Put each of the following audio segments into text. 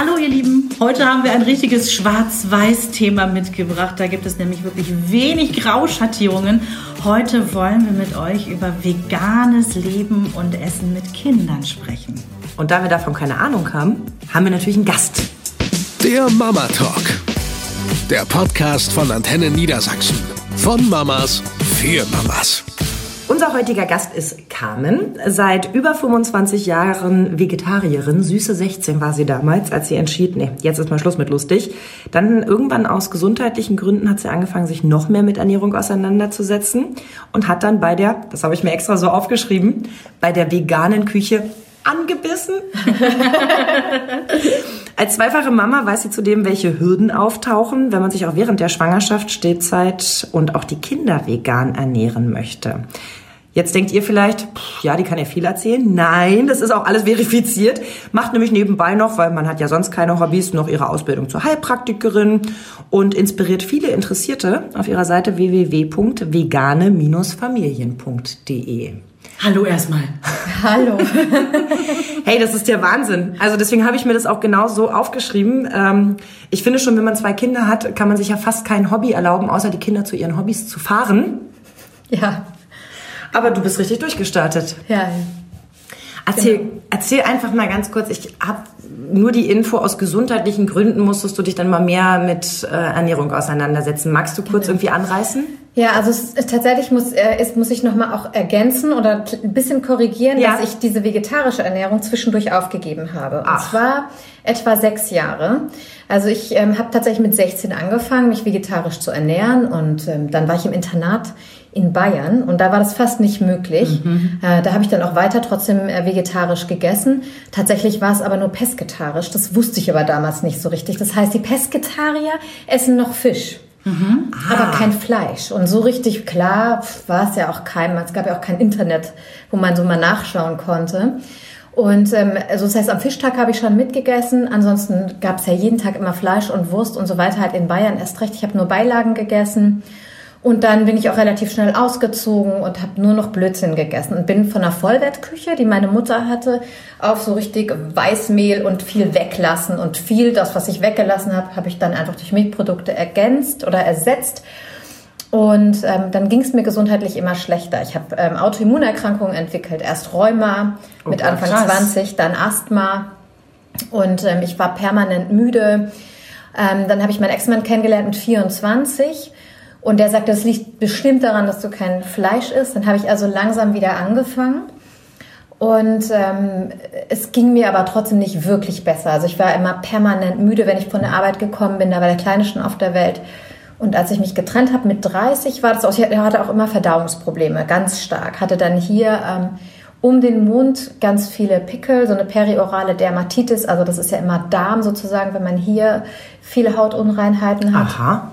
Hallo ihr Lieben, heute haben wir ein richtiges Schwarz-Weiß-Thema mitgebracht. Da gibt es nämlich wirklich wenig Grauschattierungen. Heute wollen wir mit euch über veganes Leben und Essen mit Kindern sprechen. Und da wir davon keine Ahnung haben, haben wir natürlich einen Gast. Der Mama Talk. Der Podcast von Antenne Niedersachsen. Von Mamas für Mamas. Unser heutiger Gast ist Carmen. Seit über 25 Jahren Vegetarierin. Süße 16 war sie damals, als sie entschied, nee, jetzt ist mal Schluss mit lustig. Dann irgendwann aus gesundheitlichen Gründen hat sie angefangen, sich noch mehr mit Ernährung auseinanderzusetzen und hat dann bei der, das habe ich mir extra so aufgeschrieben, bei der veganen Küche angebissen. Als zweifache Mama weiß sie zudem, welche Hürden auftauchen, wenn man sich auch während der Schwangerschaft, Stillzeit und auch die Kinder vegan ernähren möchte. Jetzt denkt ihr vielleicht, pff, ja, die kann ja viel erzählen. Nein, das ist auch alles verifiziert. Macht nämlich nebenbei noch, weil man hat ja sonst keine Hobbys, noch ihre Ausbildung zur Heilpraktikerin und inspiriert viele Interessierte auf ihrer Seite www.vegane-familien.de. Hallo erstmal. Hallo. hey, das ist der Wahnsinn. Also deswegen habe ich mir das auch genau so aufgeschrieben. Ähm, ich finde schon, wenn man zwei Kinder hat, kann man sich ja fast kein Hobby erlauben, außer die Kinder zu ihren Hobbys zu fahren. Ja. Aber du bist richtig durchgestartet. Ja. Erzähl, genau. erzähl einfach mal ganz kurz. Ich habe nur die Info aus gesundheitlichen Gründen musstest du dich dann mal mehr mit äh, Ernährung auseinandersetzen. Magst du kurz genau. irgendwie anreißen? Ja, also es, tatsächlich muss, äh, ist, muss ich nochmal auch ergänzen oder ein bisschen korrigieren, ja. dass ich diese vegetarische Ernährung zwischendurch aufgegeben habe. Ach. Und zwar etwa sechs Jahre. Also ich ähm, habe tatsächlich mit 16 angefangen, mich vegetarisch zu ernähren und ähm, dann war ich im Internat in Bayern und da war das fast nicht möglich. Mhm. Äh, da habe ich dann auch weiter trotzdem äh, vegetarisch gegessen. Tatsächlich war es aber nur pesketarisch. Das wusste ich aber damals nicht so richtig. Das heißt, die Pesketarier essen noch Fisch. Mhm. Ah. Aber kein Fleisch. Und so richtig klar war es ja auch kein, es gab ja auch kein Internet, wo man so mal nachschauen konnte. Und ähm, also das heißt, am Fischtag habe ich schon mitgegessen. Ansonsten gab es ja jeden Tag immer Fleisch und Wurst und so weiter. Halt in Bayern erst recht. Ich habe nur Beilagen gegessen. Und dann bin ich auch relativ schnell ausgezogen und habe nur noch Blödsinn gegessen und bin von der Vollwertküche, die meine Mutter hatte, auf so richtig Weißmehl und viel weglassen und viel das, was ich weggelassen habe, habe ich dann einfach durch Milchprodukte ergänzt oder ersetzt. Und ähm, dann ging es mir gesundheitlich immer schlechter. Ich habe ähm, Autoimmunerkrankungen entwickelt. Erst Rheuma oh, mit Anfang krass. 20, dann Asthma. Und ähm, ich war permanent müde. Ähm, dann habe ich meinen Ex-Mann kennengelernt mit 24 und der sagte, das liegt bestimmt daran, dass du kein Fleisch isst. Dann habe ich also langsam wieder angefangen. Und ähm, es ging mir aber trotzdem nicht wirklich besser. Also ich war immer permanent müde, wenn ich von der Arbeit gekommen bin. Da war der Kleine schon auf der Welt. Und als ich mich getrennt habe mit 30, war das auch, ich hatte auch immer Verdauungsprobleme, ganz stark. Hatte dann hier ähm, um den Mund ganz viele Pickel, so eine periorale Dermatitis. Also das ist ja immer Darm sozusagen, wenn man hier viele Hautunreinheiten hat. Aha.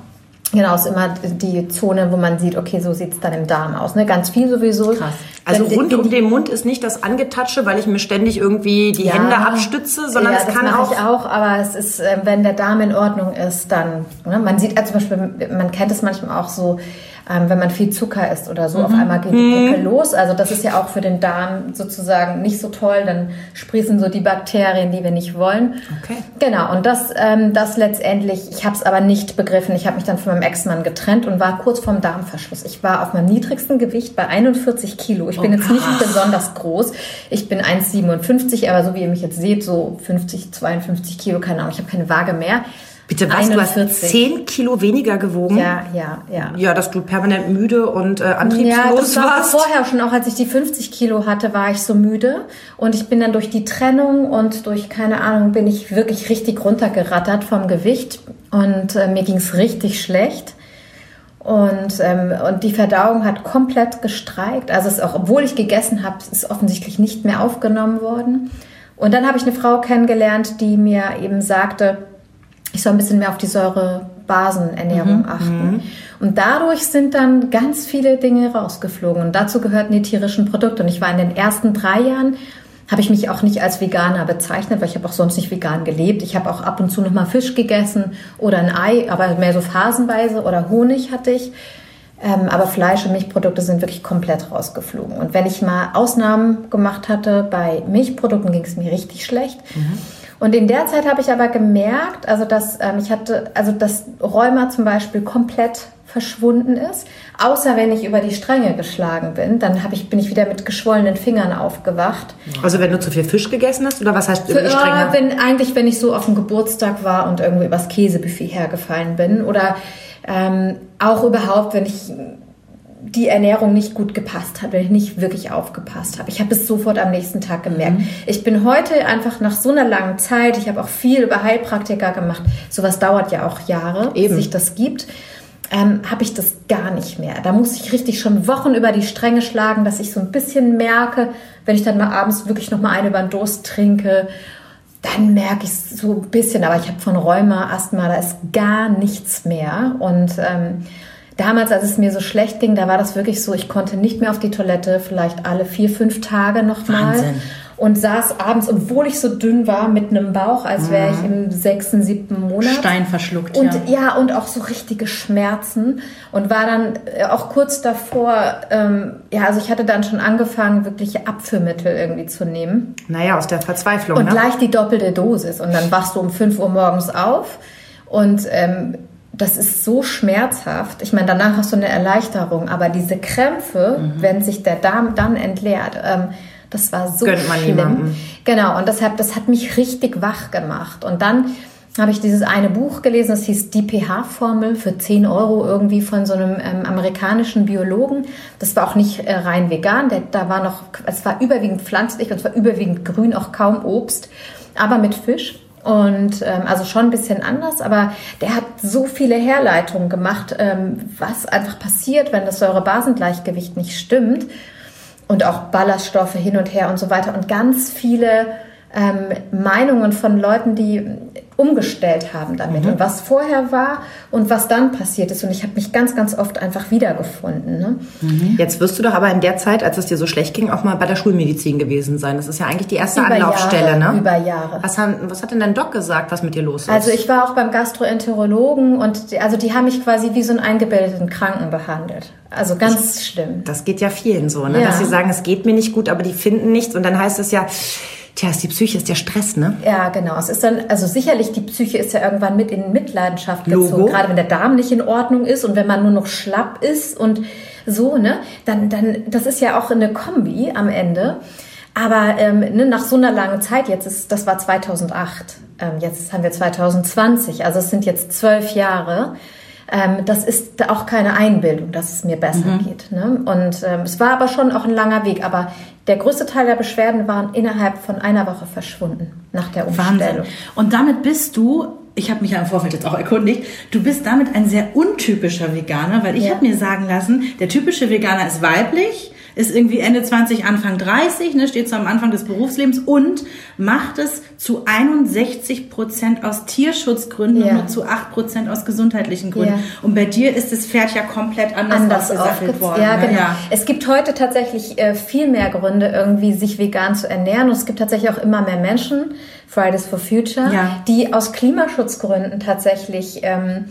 Genau, ist immer die Zone, wo man sieht, okay, so sieht es dann im Darm aus. Ne? Ganz viel sowieso. Krass. Also Wenn rund um den Mund ist nicht das Angetatsche, weil ich mir ständig irgendwie die ja, Hände abstütze, sondern ja, es kann das auch... ich auch, aber es ist, äh, wenn der Darm in Ordnung ist, dann... Ne? Man sieht also zum Beispiel, man kennt es manchmal auch so, ähm, wenn man viel Zucker isst oder so, mhm. auf einmal geht die mhm. los. Also das ist ja auch für den Darm sozusagen nicht so toll. Dann sprießen so die Bakterien, die wir nicht wollen. Okay. Genau, und das, ähm, das letztendlich, ich habe es aber nicht begriffen. Ich habe mich dann von meinem Ex-Mann getrennt und war kurz vorm Darmverschluss. Ich war auf meinem niedrigsten Gewicht bei 41 Kilo. Ich bin oh, jetzt nicht besonders groß. Ich bin 1,57, aber so wie ihr mich jetzt seht, so 50, 52 Kilo, keine Ahnung. Ich habe keine Waage mehr. Bitte was? 41. Du hast 10 Kilo weniger gewogen? Ja, ja, ja. Ja, dass du permanent müde und äh, antriebslos ja, das war warst. vorher schon, auch als ich die 50 Kilo hatte, war ich so müde. Und ich bin dann durch die Trennung und durch, keine Ahnung, bin ich wirklich richtig runtergerattert vom Gewicht. Und äh, mir ging's richtig schlecht. Und, ähm, und die Verdauung hat komplett gestreikt. Also es auch, obwohl ich gegessen habe, ist offensichtlich nicht mehr aufgenommen worden. Und dann habe ich eine Frau kennengelernt, die mir eben sagte, ich soll ein bisschen mehr auf die Säurebasenernährung mhm. achten. Mhm. Und dadurch sind dann ganz viele Dinge rausgeflogen. Und dazu gehörten die tierischen Produkte. Und ich war in den ersten drei Jahren, habe ich mich auch nicht als Veganer bezeichnet, weil ich habe auch sonst nicht vegan gelebt. Ich habe auch ab und zu noch mal Fisch gegessen oder ein Ei, aber mehr so phasenweise oder Honig hatte ich. Ähm, aber Fleisch und Milchprodukte sind wirklich komplett rausgeflogen. Und wenn ich mal Ausnahmen gemacht hatte, bei Milchprodukten ging es mir richtig schlecht. Mhm. Und in der Zeit habe ich aber gemerkt, also dass ähm, ich hatte, also dass Rheuma zum Beispiel komplett verschwunden ist, außer wenn ich über die Stränge geschlagen bin, dann habe ich bin ich wieder mit geschwollenen Fingern aufgewacht. Also wenn du zu viel Fisch gegessen hast oder was heißt über die Stränge? Wenn eigentlich wenn ich so auf dem Geburtstag war und irgendwie übers Käsebuffet hergefallen bin oder ähm, auch überhaupt, wenn ich die Ernährung nicht gut gepasst hat, wenn ich nicht wirklich aufgepasst habe. Ich habe es sofort am nächsten Tag gemerkt. Mhm. Ich bin heute einfach nach so einer langen Zeit, ich habe auch viel über Heilpraktiker gemacht, sowas dauert ja auch Jahre, Eben. bis sich das gibt, ähm, habe ich das gar nicht mehr. Da muss ich richtig schon Wochen über die Stränge schlagen, dass ich so ein bisschen merke, wenn ich dann mal abends wirklich noch mal eine über den Durst trinke dann merke ich es so ein bisschen, aber ich habe von Rheuma, Asthma, da ist gar nichts mehr. Und ähm, damals, als es mir so schlecht ging, da war das wirklich so, ich konnte nicht mehr auf die Toilette, vielleicht alle vier, fünf Tage nochmal. Und saß abends, obwohl ich so dünn war, mit einem Bauch, als wäre ich im sechsten, siebten Monat. Stein verschluckt, und, ja. Ja, und auch so richtige Schmerzen und war dann äh, auch kurz davor, ähm, ja, also ich hatte dann schon angefangen, wirkliche Abführmittel irgendwie zu nehmen. Naja, aus der Verzweiflung, Und ne? gleich die doppelte Dosis und dann wachst du um fünf Uhr morgens auf und ähm, das ist so schmerzhaft. Ich meine, danach hast du eine Erleichterung, aber diese Krämpfe, mhm. wenn sich der Darm dann entleert, ähm, das war so Gönnt man schlimm. Niemanden. Genau, und deshalb, das hat mich richtig wach gemacht. Und dann habe ich dieses eine Buch gelesen, das hieß Die pH-Formel für 10 Euro irgendwie von so einem ähm, amerikanischen Biologen. Das war auch nicht äh, rein vegan, der, da war noch, es war überwiegend pflanzlich und es war überwiegend grün, auch kaum Obst, aber mit Fisch. Und ähm, also schon ein bisschen anders, aber der hat so viele Herleitungen gemacht, ähm, was einfach passiert, wenn das Säure-Basen-Gleichgewicht nicht stimmt und auch Ballaststoffe hin und her und so weiter und ganz viele ähm, Meinungen von Leuten, die umgestellt haben damit mhm. und was vorher war und was dann passiert ist. Und ich habe mich ganz, ganz oft einfach wiedergefunden. Ne? Mhm. Jetzt wirst du doch aber in der Zeit, als es dir so schlecht ging, auch mal bei der Schulmedizin gewesen sein. Das ist ja eigentlich die erste über Anlaufstelle. Jahre, ne? Über Jahre. Was, haben, was hat denn dein Doc gesagt, was mit dir los ist? Also ich war auch beim Gastroenterologen und die, also die haben mich quasi wie so einen eingebildeten Kranken behandelt. Also ganz ich, schlimm. Das geht ja vielen so, ne? Ja. dass sie sagen, es geht mir nicht gut, aber die finden nichts und dann heißt es ja, Tja, ist die Psyche, ist der Stress, ne? Ja, genau. Es ist dann, also sicherlich, die Psyche ist ja irgendwann mit in Mitleidenschaft gezogen. Logo. Gerade wenn der Darm nicht in Ordnung ist und wenn man nur noch schlapp ist und so, ne? Dann, dann, das ist ja auch eine Kombi am Ende. Aber ähm, ne, nach so einer langen Zeit, jetzt ist, das war 2008, ähm, jetzt haben wir 2020, also es sind jetzt zwölf Jahre ähm, das ist auch keine Einbildung, dass es mir besser mhm. geht. Ne? Und ähm, es war aber schon auch ein langer Weg. Aber der größte Teil der Beschwerden waren innerhalb von einer Woche verschwunden nach der Umstellung. Wahnsinn. Und damit bist du ich habe mich ja im Vorfeld jetzt auch erkundigt, du bist damit ein sehr untypischer Veganer, weil ich ja. habe mir sagen lassen, der typische Veganer ist weiblich, ist irgendwie Ende 20, Anfang 30, ne, steht so am Anfang des Berufslebens und macht es zu 61 Prozent aus Tierschutzgründen ja. und nur zu 8 Prozent aus gesundheitlichen Gründen. Ja. Und bei dir ist das Pferd ja komplett anders, anders aufgesattelt worden. Ja, ne? genau. Ja. Es gibt heute tatsächlich äh, viel mehr Gründe, irgendwie sich vegan zu ernähren. Und es gibt tatsächlich auch immer mehr Menschen, Fridays for Future, die aus Klimaschutzgründen tatsächlich ähm,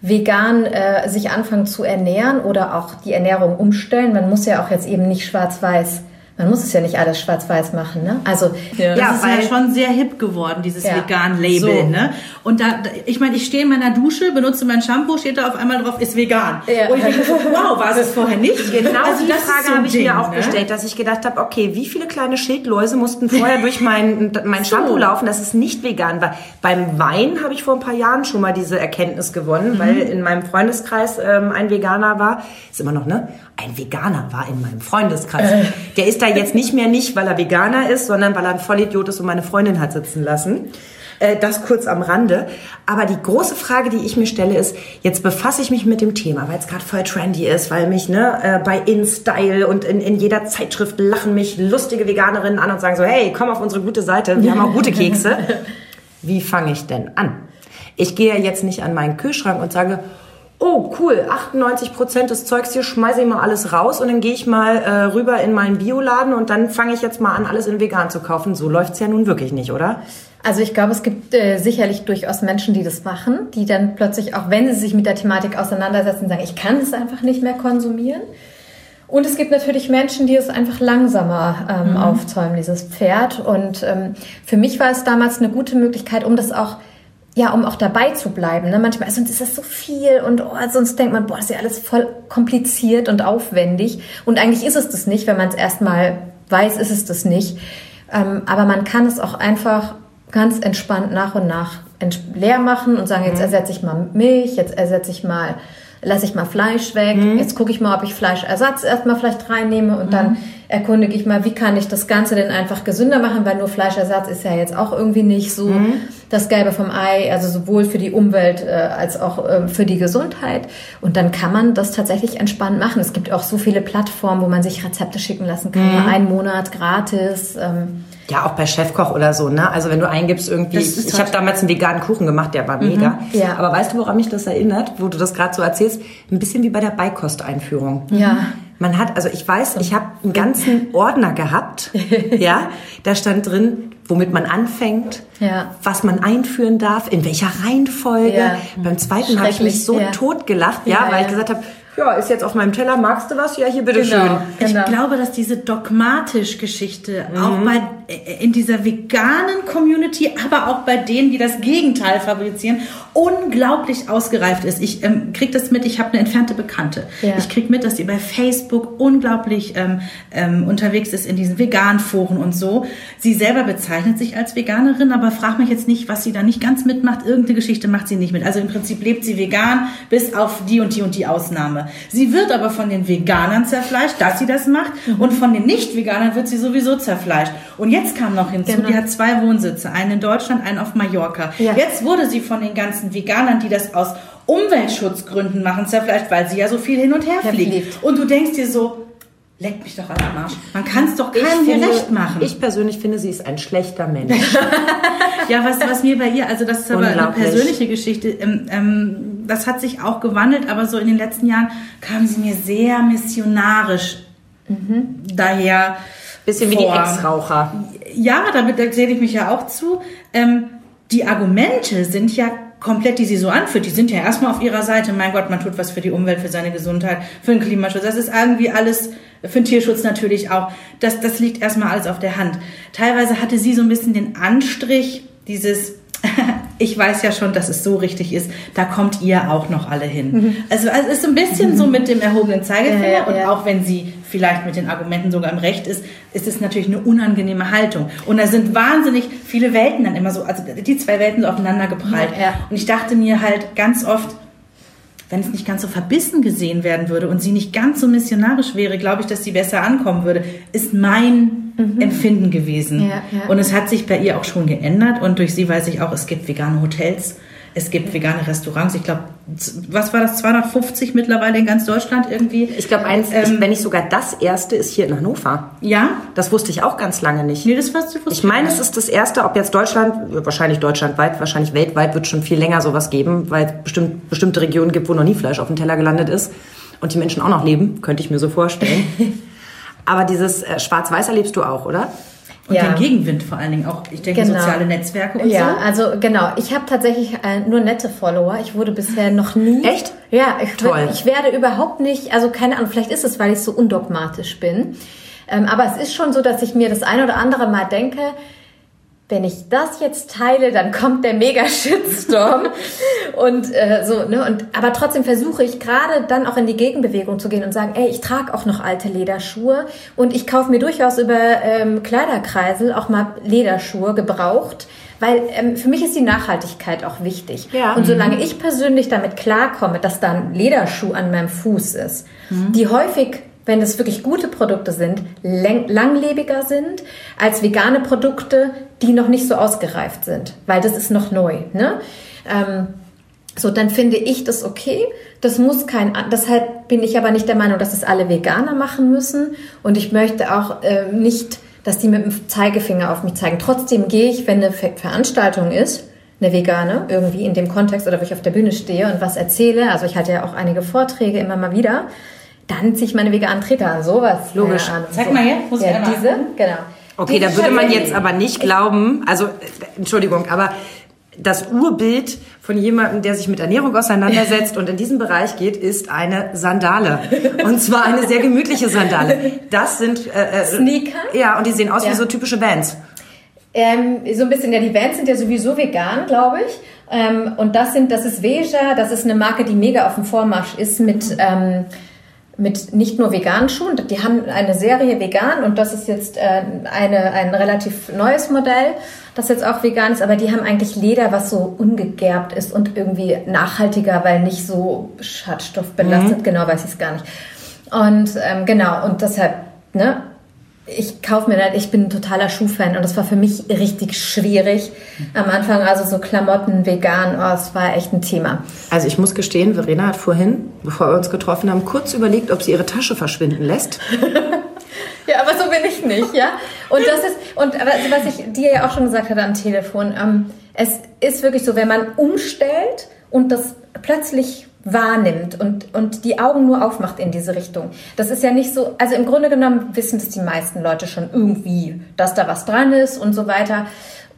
vegan äh, sich anfangen zu ernähren oder auch die Ernährung umstellen. Man muss ja auch jetzt eben nicht schwarz-weiß man muss es ja nicht alles schwarz-weiß machen, ne? Also ja, das ja, ist ja schon sehr hip geworden, dieses ja. Vegan-Label, so. ne? Und da, ich meine, ich stehe in meiner Dusche, benutze mein Shampoo, steht da auf einmal drauf, ist vegan. Ja. Und ich denke so, wow, war es vorher nicht? Genau also die Frage so habe ich Ding, mir auch ne? gestellt, dass ich gedacht habe, okay, wie viele kleine Schildläuse mussten vorher durch mein, mein Shampoo so. laufen, dass es nicht vegan war? Beim Wein habe ich vor ein paar Jahren schon mal diese Erkenntnis gewonnen, mhm. weil in meinem Freundeskreis ähm, ein Veganer war, ist immer noch, ne? Ein Veganer war in meinem Freundeskreis. Äh. Der ist da jetzt nicht mehr nicht, weil er Veganer ist, sondern weil er ein Vollidiot ist und meine Freundin hat sitzen lassen. Äh, das kurz am Rande. Aber die große Frage, die ich mir stelle, ist, jetzt befasse ich mich mit dem Thema, weil es gerade voll trendy ist, weil mich ne, äh, bei InStyle und in, in jeder Zeitschrift lachen mich lustige Veganerinnen an und sagen so, hey, komm auf unsere gute Seite, wir haben auch gute Kekse. Wie fange ich denn an? Ich gehe jetzt nicht an meinen Kühlschrank und sage, oh cool, 98 Prozent des Zeugs hier schmeiße ich mal alles raus und dann gehe ich mal äh, rüber in meinen Bioladen und dann fange ich jetzt mal an, alles in vegan zu kaufen. So läuft's ja nun wirklich nicht, oder? Also ich glaube, es gibt äh, sicherlich durchaus Menschen, die das machen, die dann plötzlich, auch wenn sie sich mit der Thematik auseinandersetzen, sagen, ich kann es einfach nicht mehr konsumieren. Und es gibt natürlich Menschen, die es einfach langsamer ähm, mhm. aufzäumen, dieses Pferd. Und ähm, für mich war es damals eine gute Möglichkeit, um das auch ja, um auch dabei zu bleiben. Ne? Manchmal sonst ist das so viel und oh, sonst denkt man, boah, das ist ja alles voll kompliziert und aufwendig. Und eigentlich ist es das nicht, wenn man es erstmal weiß, ist es das nicht. Ähm, aber man kann es auch einfach ganz entspannt nach und nach leer machen und sagen, jetzt mhm. ersetze ich mal Milch, jetzt ersetze ich mal lasse ich mal Fleisch weg. Mhm. Jetzt gucke ich mal, ob ich Fleischersatz erstmal vielleicht reinnehme und mhm. dann erkundige ich mal, wie kann ich das Ganze denn einfach gesünder machen, weil nur Fleischersatz ist ja jetzt auch irgendwie nicht so mhm. das Gelbe vom Ei, also sowohl für die Umwelt äh, als auch äh, für die Gesundheit. Und dann kann man das tatsächlich entspannt machen. Es gibt auch so viele Plattformen, wo man sich Rezepte schicken lassen kann, mhm. einen Monat gratis. Ähm, ja, auch bei Chefkoch oder so, ne? Also wenn du eingibst irgendwie, ich habe damals einen veganen Kuchen gemacht, der war mhm. mega. Ja. Aber weißt du, woran mich das erinnert, wo du das gerade so erzählst? Ein bisschen wie bei der Beikosteinführung. Ja. Man hat, also ich weiß, ich habe einen ganzen Ordner gehabt, ja, da stand drin, womit man anfängt, ja. was man einführen darf, in welcher Reihenfolge. Ja. Beim zweiten habe ich mich so ja. tot gelacht, ja, ja weil ich gesagt habe, ja, ist jetzt auf meinem Teller, magst du was? Ja, hier bitte genau, schön. Genau. Ich glaube, dass diese dogmatisch Geschichte mhm. auch bei äh, in dieser veganen Community, aber auch bei denen, die das Gegenteil fabrizieren, unglaublich ausgereift ist. Ich ähm, kriege das mit, ich habe eine entfernte Bekannte. Ja. Ich kriege mit, dass sie bei Facebook unglaublich ähm, ähm, unterwegs ist in diesen veganen Foren und so. Sie selber bezeichnet sich als Veganerin, aber frag mich jetzt nicht, was sie da nicht ganz mitmacht. Irgendeine Geschichte macht sie nicht mit. Also im Prinzip lebt sie vegan, bis auf die und die und die Ausnahme. Sie wird aber von den Veganern zerfleischt, dass sie das macht, mhm. und von den Nicht-Veganern wird sie sowieso zerfleischt. Und jetzt kam noch hinzu, genau. die hat zwei Wohnsitze, einen in Deutschland, einen auf Mallorca. Ja. Jetzt wurde sie von den ganzen Veganern, die das aus Umweltschutzgründen machen, zerfleischt, weil sie ja so viel hin und her fliegt. fliegt. Und du denkst dir so, Leck mich doch am Arsch. Man kann es doch keinem hier recht machen. Ich persönlich finde, sie ist ein schlechter Mensch. ja, was, was mir bei ihr, also das ist aber eine persönliche Geschichte, ähm, ähm, das hat sich auch gewandelt, aber so in den letzten Jahren kam sie mir sehr missionarisch mhm. daher. Bisschen vor. wie die Ex-Raucher. Ja, damit erzähle ich mich ja auch zu. Ähm, die Argumente sind ja komplett, die sie so anführt, die sind ja erstmal auf ihrer Seite. Mein Gott, man tut was für die Umwelt, für seine Gesundheit, für den Klimaschutz. Das ist irgendwie alles, für den Tierschutz natürlich auch. Das, das liegt erstmal alles auf der Hand. Teilweise hatte sie so ein bisschen den Anstrich, dieses, ich weiß ja schon, dass es so richtig ist, da kommt ihr auch noch alle hin. Mhm. Also, also es ist ein bisschen so mit dem erhobenen Zeigefinger ja, ja, und auch wenn sie vielleicht mit den Argumenten sogar im Recht ist, ist es natürlich eine unangenehme Haltung. Und da sind wahnsinnig viele Welten dann immer so, also die zwei Welten so aufeinander geprallt. Und ich dachte mir halt ganz oft, wenn es nicht ganz so verbissen gesehen werden würde und sie nicht ganz so missionarisch wäre, glaube ich, dass sie besser ankommen würde, ist mein mhm. Empfinden gewesen. Ja, ja. Und es hat sich bei ihr auch schon geändert und durch sie weiß ich auch, es gibt vegane Hotels es gibt vegane Restaurants. Ich glaube, was war das? 250 mittlerweile in ganz Deutschland irgendwie. Ich glaube, eins, ähm, wenn nicht sogar das erste, ist hier in Hannover. Ja. Das wusste ich auch ganz lange nicht. Nee, das wusste ich. Ich meine, es ist das erste, ob jetzt Deutschland, wahrscheinlich deutschlandweit, wahrscheinlich weltweit wird schon viel länger sowas geben, weil es bestimmt, bestimmte Regionen gibt, wo noch nie Fleisch auf dem Teller gelandet ist und die Menschen auch noch leben, könnte ich mir so vorstellen. Aber dieses äh, Schwarz-Weiß erlebst du auch, oder? Und ja. den Gegenwind vor allen Dingen auch, ich denke, genau. soziale Netzwerke und ja, so. Ja, also genau. Ich habe tatsächlich äh, nur nette Follower. Ich wurde bisher noch nie. Echt? Ja, ich, Toll. ich werde überhaupt nicht, also keine Ahnung, vielleicht ist es, weil ich so undogmatisch bin. Ähm, aber es ist schon so, dass ich mir das ein oder andere Mal denke, wenn ich das jetzt teile, dann kommt der Mega-Shitstorm. und äh, so, ne? Und aber trotzdem versuche ich gerade dann auch in die Gegenbewegung zu gehen und sagen, ey, ich trage auch noch alte Lederschuhe und ich kaufe mir durchaus über ähm, Kleiderkreisel auch mal Lederschuhe gebraucht. Weil ähm, für mich ist die Nachhaltigkeit auch wichtig. Ja. Und solange mhm. ich persönlich damit klarkomme, dass da ein Lederschuh an meinem Fuß ist, mhm. die häufig wenn es wirklich gute Produkte sind, langlebiger sind als vegane Produkte, die noch nicht so ausgereift sind, weil das ist noch neu. Ne? Ähm, so, dann finde ich das okay. Das muss kein, deshalb bin ich aber nicht der Meinung, dass es alle Veganer machen müssen. Und ich möchte auch äh, nicht, dass die mit dem Zeigefinger auf mich zeigen. Trotzdem gehe ich, wenn eine Veranstaltung ist, eine vegane, irgendwie in dem Kontext oder wo ich auf der Bühne stehe und was erzähle. Also ich hatte ja auch einige Vorträge immer mal wieder dann ziehe ich meine veganen Treter an. Sowas. Logisch. An. Zeig so. mal her. Muss ja, diese, genau. Okay, da würde man jetzt aber nicht glauben, also Entschuldigung, aber das Urbild von jemandem, der sich mit Ernährung auseinandersetzt und in diesen Bereich geht, ist eine Sandale. Und zwar eine sehr gemütliche Sandale. Das sind äh, äh Sneaker. Ja, und die sehen aus ja. wie so typische Vans. Ähm, so ein bisschen, ja, die Vans sind ja sowieso vegan, glaube ich. Ähm, und das sind, das ist Veja, das ist eine Marke, die mega auf dem Vormarsch ist mit, ähm, mit nicht nur veganen Schuhen. Die haben eine Serie vegan und das ist jetzt äh, eine, ein relativ neues Modell, das jetzt auch vegan ist, aber die haben eigentlich Leder, was so ungegerbt ist und irgendwie nachhaltiger, weil nicht so schadstoffbelastet, mhm. genau weiß ich es gar nicht. Und ähm, genau, und deshalb, ne, ich kaufe mir halt, ich bin ein totaler Schuhfan und das war für mich richtig schwierig am Anfang. Also so Klamotten, vegan, oh, es war echt ein Thema. Also ich muss gestehen, Verena hat vorhin, bevor wir uns getroffen haben, kurz überlegt, ob sie ihre Tasche verschwinden lässt. ja, aber so bin ich nicht, ja. Und das ist, und also was ich dir ja auch schon gesagt hatte am Telefon, ähm, es ist wirklich so, wenn man umstellt und das plötzlich wahrnimmt und, und die Augen nur aufmacht in diese Richtung. Das ist ja nicht so, also im Grunde genommen wissen das die meisten Leute schon irgendwie, dass da was dran ist und so weiter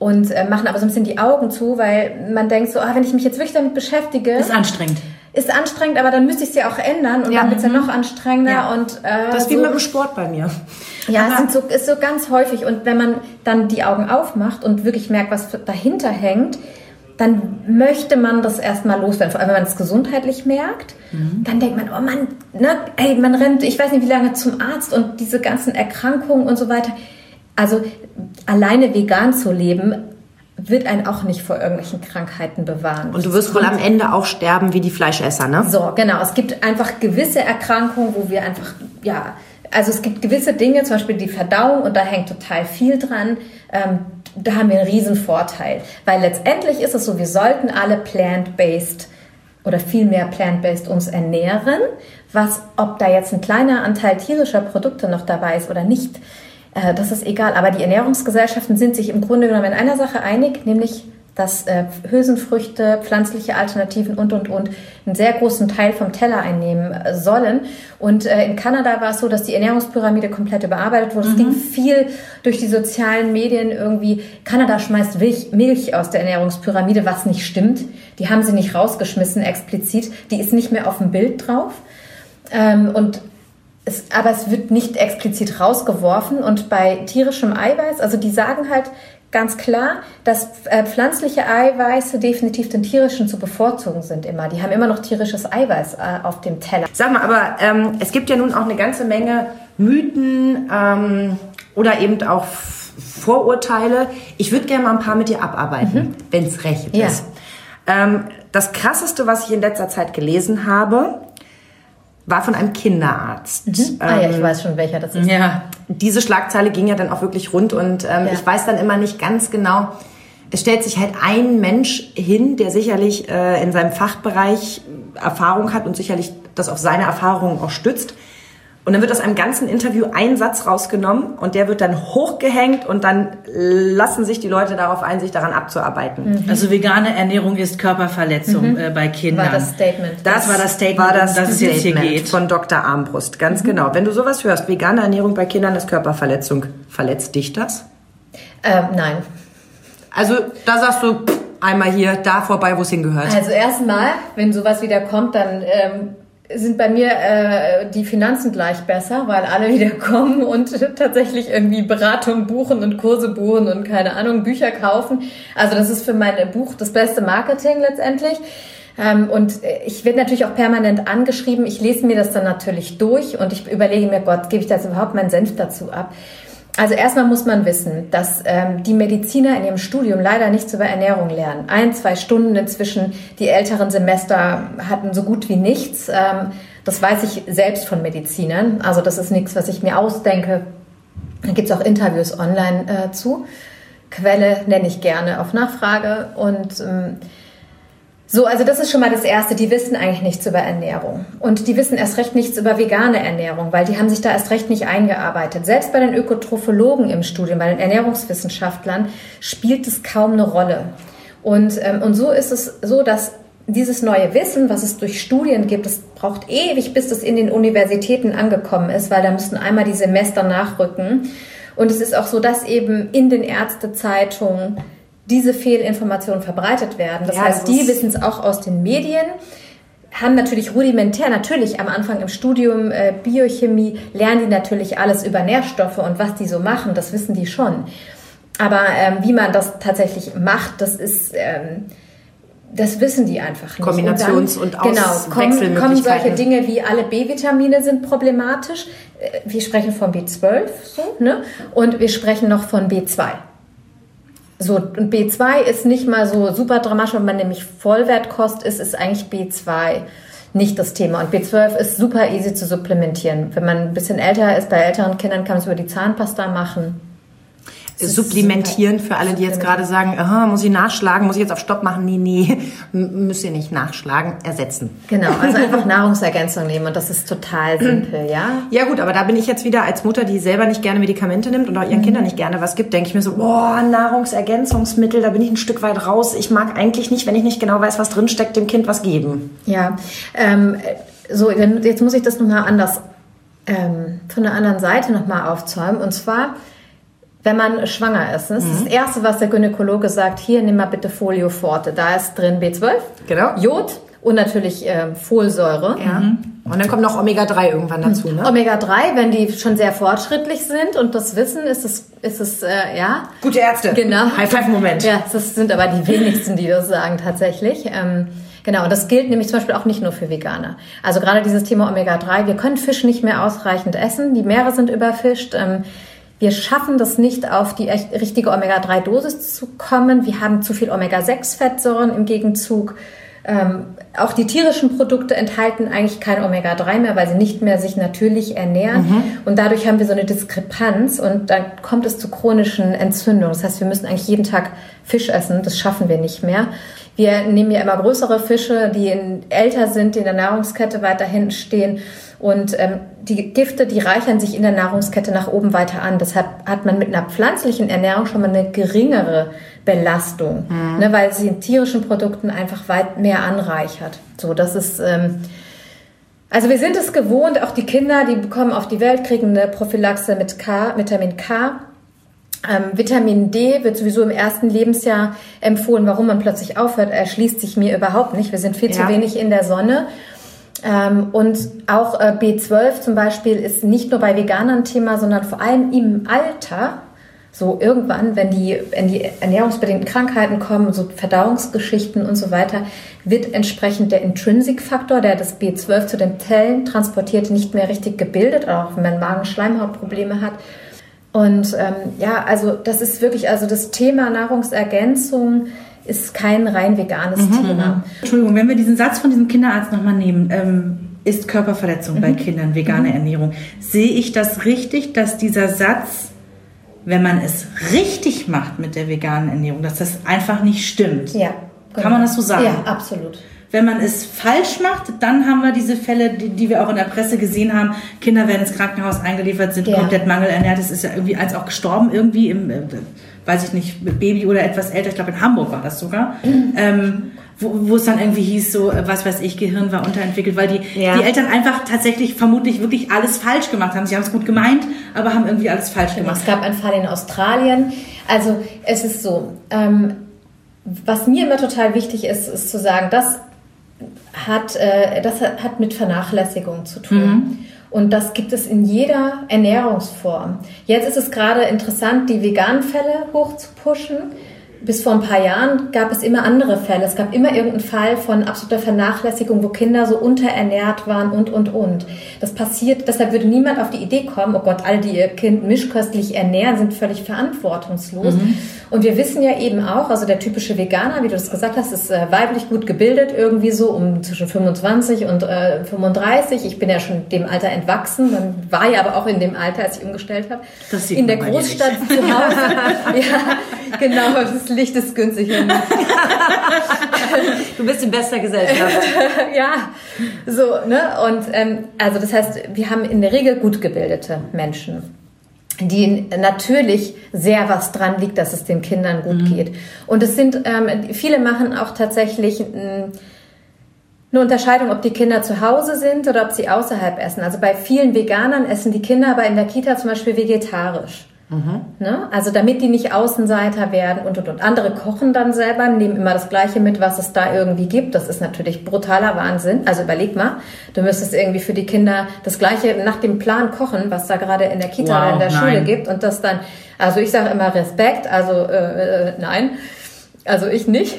und äh, machen aber so ein bisschen die Augen zu, weil man denkt so, ah, wenn ich mich jetzt wirklich damit beschäftige. Ist anstrengend. Ist anstrengend, aber dann müsste ich es ja auch ändern und ja. dann wird es ja noch anstrengender. Ja. Und, äh, das ist wie so. mit dem Sport bei mir. Ja, es sind so, ist so ganz häufig. Und wenn man dann die Augen aufmacht und wirklich merkt, was dahinter hängt, dann möchte man das erstmal loswerden. Vor allem, wenn man es gesundheitlich merkt, mhm. dann denkt man, oh Mann, ne, ey, man rennt, ich weiß nicht wie lange zum Arzt und diese ganzen Erkrankungen und so weiter. Also alleine vegan zu leben, wird einen auch nicht vor irgendwelchen Krankheiten bewahren. Und du wirst wohl am Ende auch sterben wie die Fleischesser, ne? So, genau. Es gibt einfach gewisse Erkrankungen, wo wir einfach, ja, also es gibt gewisse Dinge, zum Beispiel die Verdauung, und da hängt total viel dran. Ähm, da haben wir einen riesen Vorteil, weil letztendlich ist es so, wir sollten alle plant-based oder viel mehr plant-based uns ernähren, was, ob da jetzt ein kleiner Anteil tierischer Produkte noch dabei ist oder nicht, äh, das ist egal. Aber die Ernährungsgesellschaften sind sich im Grunde genommen in einer Sache einig, nämlich dass äh, Hülsenfrüchte, pflanzliche Alternativen und, und, und einen sehr großen Teil vom Teller einnehmen äh, sollen. Und äh, in Kanada war es so, dass die Ernährungspyramide komplett überarbeitet wurde. Mhm. Es ging viel durch die sozialen Medien irgendwie. Kanada schmeißt Milch, Milch aus der Ernährungspyramide, was nicht stimmt. Die haben sie nicht rausgeschmissen explizit. Die ist nicht mehr auf dem Bild drauf. Ähm, und es, aber es wird nicht explizit rausgeworfen. Und bei tierischem Eiweiß, also die sagen halt, ganz klar, dass äh, pflanzliche Eiweiße definitiv den tierischen zu bevorzugen sind immer. Die haben immer noch tierisches Eiweiß äh, auf dem Teller. Sag mal, aber ähm, es gibt ja nun auch eine ganze Menge Mythen ähm, oder eben auch Vorurteile. Ich würde gerne mal ein paar mit dir abarbeiten, mhm. wenn es recht ja. ist. Ähm, das Krasseste, was ich in letzter Zeit gelesen habe, war von einem Kinderarzt. Mhm. Ah ja, ich ähm, weiß schon, welcher das ist. Ja. Diese Schlagzeile ging ja dann auch wirklich rund und ähm, ja. ich weiß dann immer nicht ganz genau. Es stellt sich halt ein Mensch hin, der sicherlich äh, in seinem Fachbereich Erfahrung hat und sicherlich das auf seine Erfahrungen auch stützt. Und dann wird aus einem ganzen Interview ein Satz rausgenommen und der wird dann hochgehängt und dann lassen sich die Leute darauf ein, sich daran abzuarbeiten. Mhm. Also vegane Ernährung ist Körperverletzung mhm. äh, bei Kindern. War das Statement. Das, das war das Statement, war das das es jetzt hier geht. von Dr. Armbrust. Ganz mhm. genau. Wenn du sowas hörst, vegane Ernährung bei Kindern ist Körperverletzung, verletzt dich das? Ähm, nein. Also da sagst du einmal hier, da vorbei, wo es hingehört. Also erstmal, wenn sowas wieder kommt, dann ähm, sind bei mir äh, die Finanzen gleich besser, weil alle wieder kommen und tatsächlich irgendwie Beratung buchen und Kurse buchen und keine Ahnung, Bücher kaufen. Also das ist für mein Buch das beste Marketing letztendlich. Ähm, und ich werde natürlich auch permanent angeschrieben. Ich lese mir das dann natürlich durch und ich überlege mir, Gott, gebe ich da jetzt überhaupt meinen Senf dazu ab? Also erstmal muss man wissen, dass ähm, die Mediziner in ihrem Studium leider nichts über Ernährung lernen. Ein, zwei Stunden inzwischen. Die älteren Semester hatten so gut wie nichts. Ähm, das weiß ich selbst von Medizinern. Also das ist nichts, was ich mir ausdenke. Da gibt es auch Interviews online äh, zu. Quelle nenne ich gerne auf Nachfrage. Und ähm, so, also das ist schon mal das Erste. Die wissen eigentlich nichts über Ernährung. Und die wissen erst recht nichts über vegane Ernährung, weil die haben sich da erst recht nicht eingearbeitet. Selbst bei den Ökotrophologen im Studium, bei den Ernährungswissenschaftlern, spielt es kaum eine Rolle. Und, ähm, und so ist es so, dass dieses neue Wissen, was es durch Studien gibt, es braucht ewig, bis das in den Universitäten angekommen ist, weil da müssten einmal die Semester nachrücken. Und es ist auch so, dass eben in den Ärztezeitungen diese Fehlinformationen verbreitet werden. Das ja, heißt, die wissen es auch aus den Medien haben natürlich rudimentär, natürlich am Anfang im Studium äh, Biochemie, lernen die natürlich alles über Nährstoffe und was die so machen, das wissen die schon. Aber ähm, wie man das tatsächlich macht, das ist, ähm, das wissen die einfach nicht. Kombinations- und, dann, und Genau, kommen, kommen solche Dinge wie alle B-Vitamine sind problematisch. Äh, wir sprechen von B12 so, ne? und wir sprechen noch von B2. So, und B2 ist nicht mal so super dramatisch, wenn man nämlich Vollwertkost ist, ist eigentlich B2 nicht das Thema. Und B12 ist super easy zu supplementieren. Wenn man ein bisschen älter ist, bei älteren Kindern kann man es über die Zahnpasta machen supplementieren für alle, die jetzt gerade sagen, aha, muss ich nachschlagen, muss ich jetzt auf Stopp machen? Nee, nee, müsst ihr nicht nachschlagen, ersetzen. Genau, also einfach Nahrungsergänzung nehmen und das ist total simpel, ja? Ja gut, aber da bin ich jetzt wieder als Mutter, die selber nicht gerne Medikamente nimmt und auch ihren mhm. Kindern nicht gerne was gibt, denke ich mir so, boah, Nahrungsergänzungsmittel, da bin ich ein Stück weit raus. Ich mag eigentlich nicht, wenn ich nicht genau weiß, was drinsteckt, dem Kind was geben. Ja, ähm, so, jetzt muss ich das nochmal anders, ähm, von der anderen Seite nochmal aufzäumen und zwar wenn man schwanger ist. Das mhm. ist das Erste, was der Gynäkologe sagt, hier nimm mal bitte Folio Forte. Da ist drin B12, genau. Jod und natürlich äh, Folsäure. Ja. Mhm. Und dann kommt noch Omega-3 irgendwann dazu, ne? Omega-3, wenn die schon sehr fortschrittlich sind und das wissen, ist es, ist es äh, ja. Gute Ärzte. Genau. High-Five-Moment. Ja, das sind aber die wenigsten, die das sagen tatsächlich. Ähm, Genau, und das gilt nämlich zum Beispiel auch nicht nur für Veganer. Also gerade dieses Thema Omega-3, wir können Fisch nicht mehr ausreichend essen, die Meere sind überfischt. Ähm, wir schaffen das nicht, auf die richtige Omega-3-Dosis zu kommen. Wir haben zu viel Omega-6-Fettsäuren im Gegenzug. Ähm, auch die tierischen Produkte enthalten eigentlich kein Omega-3 mehr, weil sie nicht mehr sich natürlich ernähren. Mhm. Und dadurch haben wir so eine Diskrepanz und dann kommt es zu chronischen Entzündungen. Das heißt, wir müssen eigentlich jeden Tag Fisch essen. Das schaffen wir nicht mehr. Wir nehmen ja immer größere Fische, die älter sind, die in der Nahrungskette weiter hinten stehen. Und ähm, die Gifte, die reichern sich in der Nahrungskette nach oben weiter an. Deshalb hat man mit einer pflanzlichen Ernährung schon mal eine geringere Belastung, mhm. ne, weil sie in tierischen Produkten einfach weit mehr anreichert. So, das ist ähm, also wir sind es gewohnt, auch die Kinder, die bekommen auf die Welt, kriegen eine Prophylaxe mit K, Vitamin K. Ähm, Vitamin D wird sowieso im ersten Lebensjahr empfohlen. Warum man plötzlich aufhört, erschließt sich mir überhaupt nicht. Wir sind viel ja. zu wenig in der Sonne. Ähm, und auch äh, B12 zum Beispiel ist nicht nur bei Veganern Thema, sondern vor allem im Alter. So irgendwann, wenn die, wenn die ernährungsbedingten Krankheiten kommen, so Verdauungsgeschichten und so weiter, wird entsprechend der Intrinsic-Faktor, der das B12 zu den Zellen transportiert, nicht mehr richtig gebildet, auch wenn man Magen-Schleimhautprobleme hat. Und ähm, ja, also das ist wirklich, also das Thema Nahrungsergänzung ist kein rein veganes mhm, Thema. Mhm. Entschuldigung, wenn wir diesen Satz von diesem Kinderarzt nochmal nehmen, ähm, ist Körperverletzung mhm. bei Kindern vegane mhm. Ernährung. Sehe ich das richtig, dass dieser Satz, wenn man es richtig macht mit der veganen Ernährung, dass das einfach nicht stimmt? Ja. Genau. Kann man das so sagen? Ja, absolut. Wenn man es falsch macht, dann haben wir diese Fälle, die, die wir auch in der Presse gesehen haben. Kinder werden ins Krankenhaus eingeliefert, sind ja. komplett mangelernährt. Es ist ja irgendwie eins auch gestorben irgendwie im, äh, weiß ich nicht, Baby oder etwas älter. Ich glaube in Hamburg war das sogar. Mhm. Ähm, wo, wo es dann irgendwie hieß, so, äh, was weiß ich, Gehirn war unterentwickelt, weil die, ja. die Eltern einfach tatsächlich vermutlich wirklich alles falsch gemacht haben. Sie haben es gut gemeint, aber haben irgendwie alles falsch genau. gemacht. Es gab einen Fall in Australien. Also es ist so, ähm, was mir immer total wichtig ist, ist zu sagen, das hat, äh, das hat mit Vernachlässigung zu tun. Mhm. Und das gibt es in jeder Ernährungsform. Jetzt ist es gerade interessant, die veganen Fälle hochzupushen bis vor ein paar Jahren gab es immer andere Fälle. Es gab immer irgendeinen Fall von absoluter Vernachlässigung, wo Kinder so unterernährt waren und, und, und. Das passiert, deshalb würde niemand auf die Idee kommen, oh Gott, alle, die ihr Kind mischköstlich ernähren, sind völlig verantwortungslos. Mhm. Und wir wissen ja eben auch, also der typische Veganer, wie du das gesagt hast, ist äh, weiblich gut gebildet, irgendwie so um zwischen 25 und äh, 35. Ich bin ja schon dem Alter entwachsen, man war ja aber auch in dem Alter, als ich umgestellt habe. in der Großstadt zu Hause. ja, genau, das Licht ist günstig. du bist in bester Gesellschaft. ja, so, ne? Und ähm, also das heißt, wir haben in der Regel gut gebildete Menschen die natürlich sehr was dran liegt, dass es den Kindern gut mhm. geht. Und es sind, ähm, viele machen auch tatsächlich ähm, eine Unterscheidung, ob die Kinder zu Hause sind oder ob sie außerhalb essen. Also bei vielen Veganern essen die Kinder aber in der Kita zum Beispiel vegetarisch. Mhm. Ne? Also damit die nicht Außenseiter werden und, und, und. Andere kochen dann selber, nehmen immer das Gleiche mit, was es da irgendwie gibt. Das ist natürlich brutaler Wahnsinn. Also überleg mal, du müsstest irgendwie für die Kinder das Gleiche nach dem Plan kochen, was da gerade in der Kita wow, oder in der nein. Schule gibt. Und das dann, also ich sage immer Respekt, also äh, äh, nein. Also ich nicht.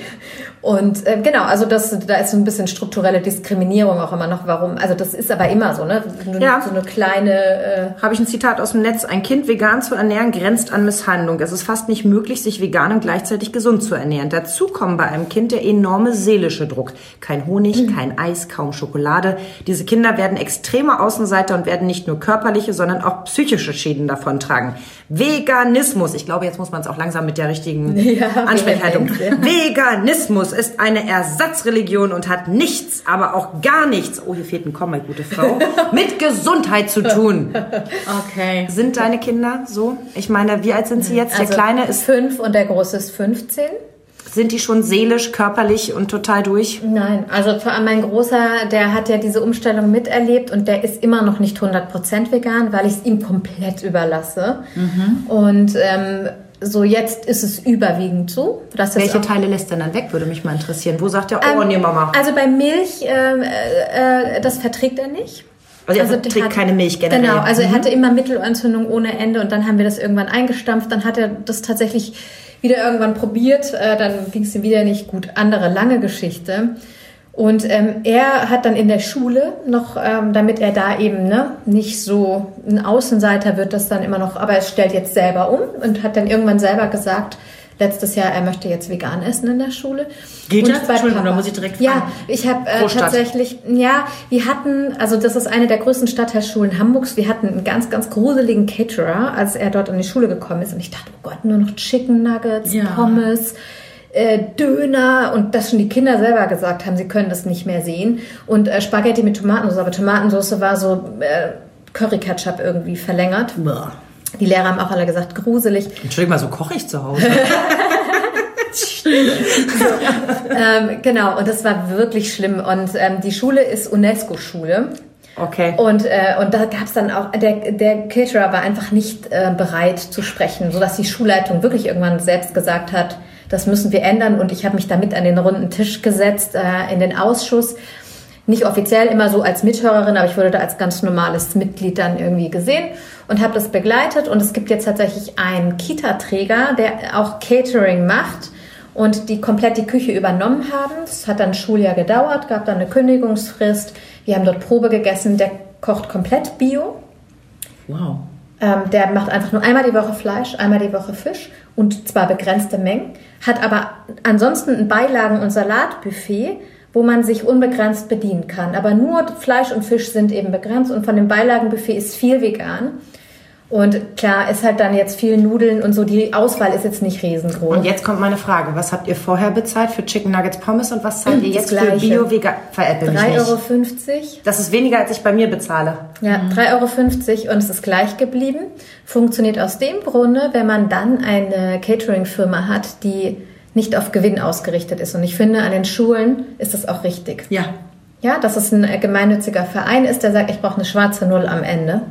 Und äh, genau, also das, da ist so ein bisschen strukturelle Diskriminierung auch immer noch. Warum? Also das ist aber immer so, ne? So, ja. so eine kleine. Äh Habe ich ein Zitat aus dem Netz: Ein Kind vegan zu ernähren grenzt an Misshandlung. Es ist fast nicht möglich, sich vegan und gleichzeitig gesund zu ernähren. Dazu kommt bei einem Kind der enorme seelische Druck. Kein Honig, mhm. kein Eis, kaum Schokolade. Diese Kinder werden extreme Außenseiter und werden nicht nur körperliche, sondern auch psychische Schäden davontragen. Veganismus. Ich glaube, jetzt muss man es auch langsam mit der richtigen ja, Ansprechhaltung. Ja. Veganismus ist eine Ersatzreligion und hat nichts, aber auch gar nichts, oh, hier fehlt ein Komma, gute Frau, mit Gesundheit zu tun. Okay. Sind deine Kinder so? Ich meine, wie alt sind sie jetzt? Der also Kleine ist fünf und der Große ist 15. Sind die schon seelisch, körperlich und total durch? Nein, also vor allem mein Großer, der hat ja diese Umstellung miterlebt und der ist immer noch nicht 100% vegan, weil ich es ihm komplett überlasse. Mhm. Und ähm, so jetzt ist es überwiegend so. Dass Welche Teile lässt er dann weg, würde mich mal interessieren. Wo sagt er, oh ähm, nee, Mama? Also bei Milch, äh, äh, das verträgt er nicht. Also er also verträgt hat, keine Milch generell. Genau, also mhm. er hatte immer Mittelohrentzündung ohne Ende und dann haben wir das irgendwann eingestampft. Dann hat er das tatsächlich wieder irgendwann probiert. Äh, dann ging es ihm wieder nicht gut. Andere lange Geschichte. Und ähm, er hat dann in der Schule noch, ähm, damit er da eben ne, nicht so ein Außenseiter wird, das dann immer noch, aber er stellt jetzt selber um und hat dann irgendwann selber gesagt, letztes Jahr, er möchte jetzt vegan essen in der Schule. Geht und das? Entschuldigung, da muss ich direkt fragen. Ja, ich habe äh, tatsächlich, ja, wir hatten, also das ist eine der größten Stadtteilschulen Hamburgs, wir hatten einen ganz, ganz gruseligen Caterer, als er dort an die Schule gekommen ist und ich dachte, oh Gott, nur noch Chicken Nuggets, ja. Pommes, äh, Döner und das schon die Kinder selber gesagt haben, sie können das nicht mehr sehen. Und äh, Spaghetti mit Tomatensauce, aber Tomatensauce war so äh, Curry-Ketchup irgendwie verlängert. Boah. Die Lehrer haben auch alle gesagt, gruselig. Entschuldigung mal, so koche ich zu Hause. so, ähm, genau, und das war wirklich schlimm. Und ähm, die Schule ist UNESCO-Schule. Okay. Und, äh, und da gab es dann auch, der, der Caterer war einfach nicht äh, bereit zu sprechen, sodass die Schulleitung wirklich irgendwann selbst gesagt hat, das müssen wir ändern. Und ich habe mich damit an den runden Tisch gesetzt, äh, in den Ausschuss. Nicht offiziell immer so als Mithörerin, aber ich wurde da als ganz normales Mitglied dann irgendwie gesehen und habe das begleitet. Und es gibt jetzt tatsächlich einen Kita-Träger, der auch Catering macht und die komplett die Küche übernommen haben. Das hat dann ein Schuljahr gedauert, gab dann eine Kündigungsfrist. Wir haben dort Probe gegessen. Der kocht komplett bio. Wow. Ähm, der macht einfach nur einmal die Woche Fleisch, einmal die Woche Fisch und zwar begrenzte Mengen, hat aber ansonsten ein Beilagen- und Salatbuffet, wo man sich unbegrenzt bedienen kann. Aber nur Fleisch und Fisch sind eben begrenzt und von dem Beilagenbuffet ist viel vegan. Und klar ist halt dann jetzt viel Nudeln und so, die Auswahl ist jetzt nicht riesengroß. Und jetzt kommt meine Frage, was habt ihr vorher bezahlt für Chicken Nuggets Pommes und was zahlt ihr jetzt für bio vegan 3,50 Euro. Das ist weniger, als ich bei mir bezahle. Ja, mhm. 3,50 Euro und es ist gleich geblieben. Funktioniert aus dem Grunde, wenn man dann eine Catering-Firma hat, die nicht auf Gewinn ausgerichtet ist. Und ich finde, an den Schulen ist das auch richtig. Ja. Ja, dass es ein gemeinnütziger Verein ist, der sagt, ich brauche eine schwarze Null am Ende.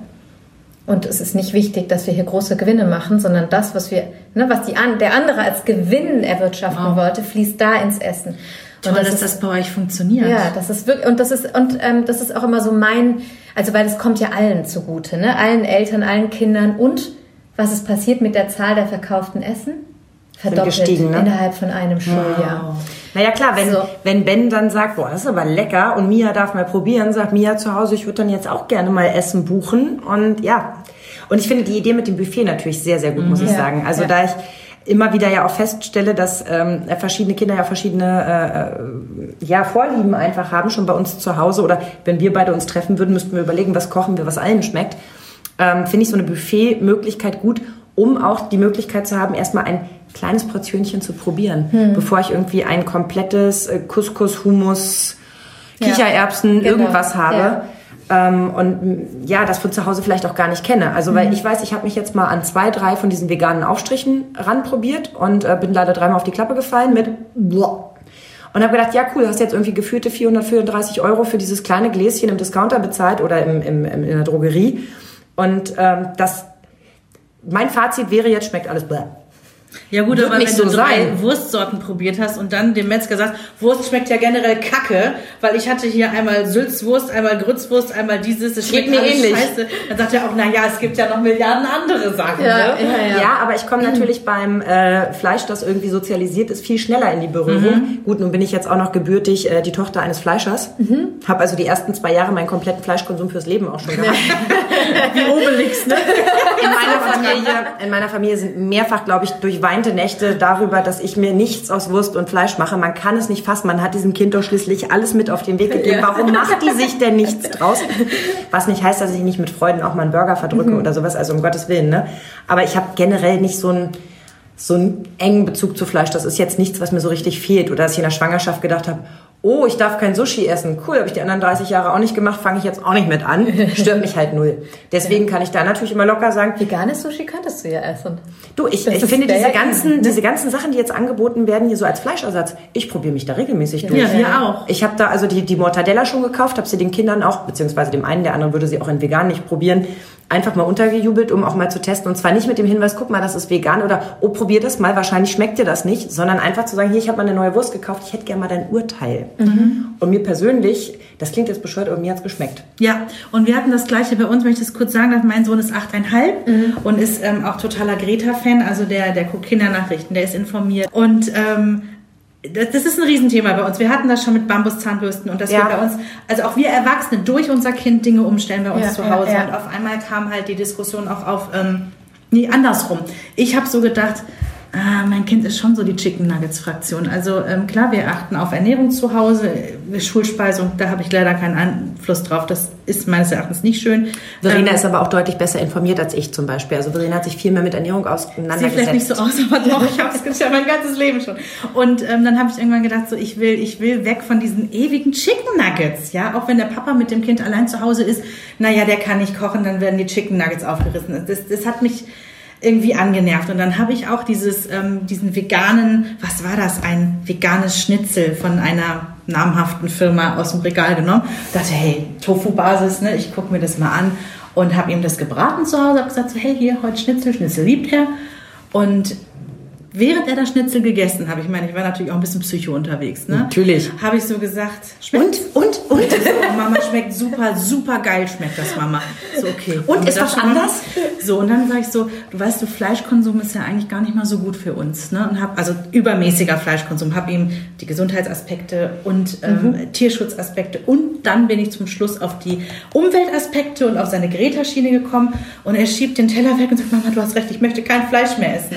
Und es ist nicht wichtig, dass wir hier große Gewinne machen, sondern das, was wir, ne, was die an, der andere als Gewinn erwirtschaften wow. wollte, fließt da ins Essen. Toll, das dass ist, das bei euch funktioniert. Ja, das ist wirklich und das ist und ähm, das ist auch immer so mein, also weil es kommt ja allen zugute, ne, allen Eltern, allen Kindern und was ist passiert mit der Zahl der verkauften Essen? Verdoppelt gestiegen, ne? innerhalb von einem Schuljahr. Wow. Naja klar, wenn, so. wenn Ben dann sagt, boah, das ist aber lecker und Mia darf mal probieren, sagt Mia zu Hause, ich würde dann jetzt auch gerne mal Essen buchen und ja. Und ich finde die Idee mit dem Buffet natürlich sehr, sehr gut, muss ich ja. sagen. Also ja. da ich immer wieder ja auch feststelle, dass ähm, verschiedene Kinder ja verschiedene äh, ja, Vorlieben einfach haben, schon bei uns zu Hause. Oder wenn wir beide uns treffen würden, müssten wir überlegen, was kochen wir, was allen schmeckt. Ähm, Finde ich so eine Buffet-Möglichkeit gut, um auch die Möglichkeit zu haben, erstmal ein kleines Portionchen zu probieren, hm. bevor ich irgendwie ein komplettes äh, Couscous, Hummus, Kichererbsen, ja, genau. irgendwas habe. Ja. Ähm, und ja, das von zu Hause vielleicht auch gar nicht kenne. Also, weil hm. ich weiß, ich habe mich jetzt mal an zwei, drei von diesen veganen Aufstrichen ranprobiert und äh, bin leider dreimal auf die Klappe gefallen mit. Und habe gedacht, ja cool, hast jetzt irgendwie geführte 434 Euro für dieses kleine Gläschen im Discounter bezahlt oder im, im, im in der Drogerie. Und ähm, das mein Fazit wäre jetzt, schmeckt alles bläh. Ja gut, Wird aber wenn so du drei sein. Wurstsorten probiert hast und dann dem Metzger sagst, Wurst schmeckt ja generell kacke, weil ich hatte hier einmal Sülzwurst, einmal Grützwurst, einmal dieses, es schmeckt mir ähnlich. Scheiße. Dann sagt er auch, na ja, es gibt ja noch Milliarden andere Sachen. Ja, ne? ja, ja. ja, aber ich komme natürlich beim äh, Fleisch, das irgendwie sozialisiert ist, viel schneller in die Berührung. Mhm. Gut, nun bin ich jetzt auch noch gebürtig äh, die Tochter eines Fleischers. Mhm. Habe also die ersten zwei Jahre meinen kompletten Fleischkonsum fürs Leben auch schon gemacht. Wie Obelix, ne? In meiner Familie, in meiner Familie sind mehrfach, glaube ich, durchweinte Nächte darüber, dass ich mir nichts aus Wurst und Fleisch mache. Man kann es nicht fassen. Man hat diesem Kind doch schließlich alles mit auf den Weg gegeben. Warum macht die sich denn nichts draus? Was nicht heißt, dass ich nicht mit Freuden auch mal einen Burger verdrücke mhm. oder sowas. Also um Gottes Willen. Ne? Aber ich habe generell nicht so ein so einen engen Bezug zu Fleisch. Das ist jetzt nichts, was mir so richtig fehlt. Oder dass ich in der Schwangerschaft gedacht habe, oh, ich darf kein Sushi essen. Cool, habe ich die anderen 30 Jahre auch nicht gemacht, fange ich jetzt auch nicht mit an. Stört mich halt null. Deswegen kann ich da natürlich immer locker sagen. Veganes Sushi könntest du ja essen. Du, ich, ich finde diese ganzen, ne? diese ganzen Sachen, die jetzt angeboten werden, hier so als Fleischersatz, ich probiere mich da regelmäßig durch. Ja, wir auch. Ich habe da also die, die Mortadella schon gekauft, habe sie den Kindern auch, beziehungsweise dem einen, der anderen würde sie auch in vegan nicht probieren, einfach mal untergejubelt, um auch mal zu testen. Und zwar nicht mit dem Hinweis, guck mal, das ist vegan oder oh, probier das mal, wahrscheinlich schmeckt dir das nicht, sondern einfach zu sagen, hier, ich habe mal eine neue Wurst gekauft, ich hätte gerne mal dein Urteil. Mhm. Und mir persönlich, das klingt jetzt bescheuert, aber mir hat's geschmeckt. Ja, und wir hatten das gleiche bei uns, wenn ich das kurz sagen darf, mein Sohn ist achteinhalb mhm. und ist ähm, auch totaler Greta-Fan, also der, der guckt Kindernachrichten, der ist informiert. Und ähm, das, das ist ein Riesenthema bei uns. Wir hatten das schon mit Bambuszahnbürsten und dass ja. wir bei uns, also auch wir Erwachsene durch unser Kind Dinge umstellen bei uns ja, zu Hause. Ja, und auf einmal kam halt die Diskussion auch auf, ähm, nee, andersrum. Ich habe so gedacht, Ah, mein Kind ist schon so die Chicken Nuggets Fraktion. Also ähm, klar, wir achten auf Ernährung zu Hause, äh, Schulspeisung, da habe ich leider keinen Einfluss drauf. Das ist meines Erachtens nicht schön. Verena ähm, ist aber auch deutlich besser informiert als ich zum Beispiel. Also Verena hat sich viel mehr mit Ernährung auseinandergesetzt. Sieht vielleicht nicht so aus, aber doch, ich habe es ja mein ganzes Leben schon. Und ähm, dann habe ich irgendwann gedacht, so ich will, ich will weg von diesen ewigen Chicken Nuggets. Ja, auch wenn der Papa mit dem Kind allein zu Hause ist, naja, der kann nicht kochen, dann werden die Chicken Nuggets aufgerissen. Das, das hat mich irgendwie angenervt. Und dann habe ich auch dieses, ähm, diesen veganen, was war das, ein veganes Schnitzel von einer namhaften Firma aus dem Regal genommen. Dachte, hey, Tofu-Basis, ne? ich gucke mir das mal an und habe ihm das gebraten zu Hause, habe gesagt, so, hey, hier, heute Schnitzel, Schnitzel liebt er. Und während er das Schnitzel gegessen habe, ich meine, ich war natürlich auch ein bisschen psycho unterwegs, ne? Natürlich. Habe ich so gesagt, schmeckt und und und so, Mama schmeckt super super geil schmeckt das Mama. So okay. Und ist was anders? So und dann sage ich so, du weißt du, Fleischkonsum ist ja eigentlich gar nicht mal so gut für uns, ne? Und habe also übermäßiger Fleischkonsum, habe ihm die Gesundheitsaspekte und ähm, mhm. Tierschutzaspekte und dann bin ich zum Schluss auf die Umweltaspekte und auf seine Greta-Schiene gekommen und er schiebt den Teller weg und sagt, Mama, du hast recht, ich möchte kein Fleisch mehr essen.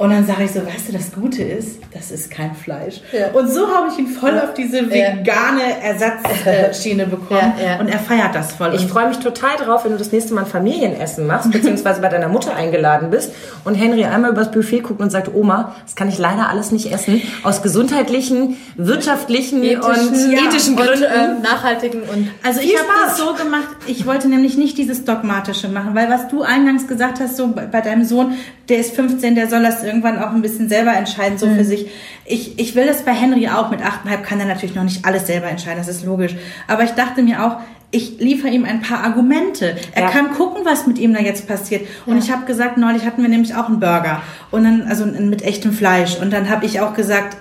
Und dann sage ich so, weißt du, das Gute ist, das ist kein Fleisch. Ja. Und so habe ich ihn voll auf diese vegane Ersatzschiene bekommen. Und er feiert das voll. Ich freue mich total drauf, wenn du das nächste Mal ein Familienessen machst, beziehungsweise bei deiner Mutter eingeladen bist und Henry einmal übers Buffet guckt und sagt, Oma, das kann ich leider alles nicht essen. Aus gesundheitlichen, wirtschaftlichen ethischen, und ethischen Gründen. Und, äh, nachhaltigen und Also ich habe das so gemacht, ich wollte nämlich nicht dieses Dogmatische machen, weil was du eingangs gesagt hast, so bei deinem Sohn, der ist 15, der soll das irgendwann auch ein bisschen selber entscheiden, so mhm. für sich. Ich, ich will das bei Henry auch. Mit 8,5 kann er natürlich noch nicht alles selber entscheiden, das ist logisch. Aber ich dachte mir auch, ich liefere ihm ein paar Argumente. Er ja. kann gucken, was mit ihm da jetzt passiert. Und ja. ich habe gesagt, neulich hatten wir nämlich auch einen Burger und dann also mit echtem Fleisch. Und dann habe ich auch gesagt,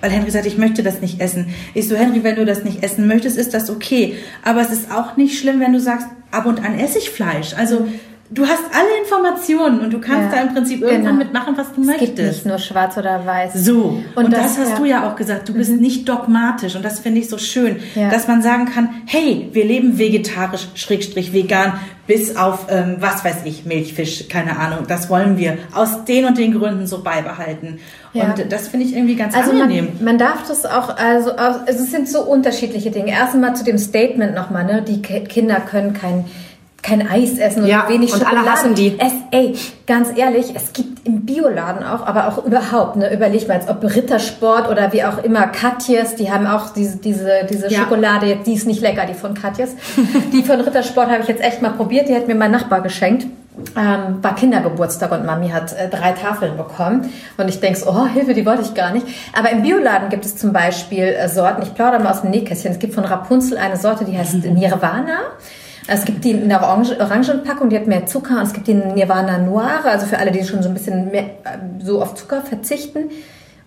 weil Henry sagt, ich möchte das nicht essen. Ich so, Henry, wenn du das nicht essen möchtest, ist das okay. Aber es ist auch nicht schlimm, wenn du sagst, ab und an esse ich Fleisch. Also du hast alle Informationen und du kannst ja, da im Prinzip irgendwann genau. mitmachen, was du es möchtest. Gibt nicht nur schwarz oder weiß. So. Und, und das, das, hast ja. du ja auch gesagt. Du bist mhm. nicht dogmatisch und das finde ich so schön, ja. dass man sagen kann, hey, wir leben vegetarisch, schrägstrich vegan, bis auf, ähm, was weiß ich, Milchfisch, keine Ahnung. Das wollen wir aus den und den Gründen so beibehalten. Und das finde ich irgendwie ganz also angenehm. Man, man darf das auch, also, also es sind so unterschiedliche Dinge. Erstmal zu dem Statement nochmal, ne? Die Kinder können kein kein Eis essen ja, wenig Schokolade. Und alle hassen die. Es, ey, ganz ehrlich, es gibt im Bioladen auch, aber auch überhaupt, ne, überleg mal, als ob Rittersport oder wie auch immer, Katjes, die haben auch diese, diese, diese ja. Schokolade, die ist nicht lecker, die von Katjes. die von Rittersport habe ich jetzt echt mal probiert, die hat mir mein Nachbar geschenkt. Ähm, war Kindergeburtstag und Mami hat äh, drei Tafeln bekommen. Und ich denke so, oh, Hilfe, die wollte ich gar nicht. Aber im Bioladen gibt es zum Beispiel äh, Sorten, ich plaudere mal aus dem Nähkästchen. Es gibt von Rapunzel eine Sorte, die heißt Nirvana. Es gibt die in der Orange, Orangenpackung, die hat mehr Zucker. Es gibt die Nirvana Noire, also für alle, die schon so ein bisschen mehr äh, so auf Zucker verzichten.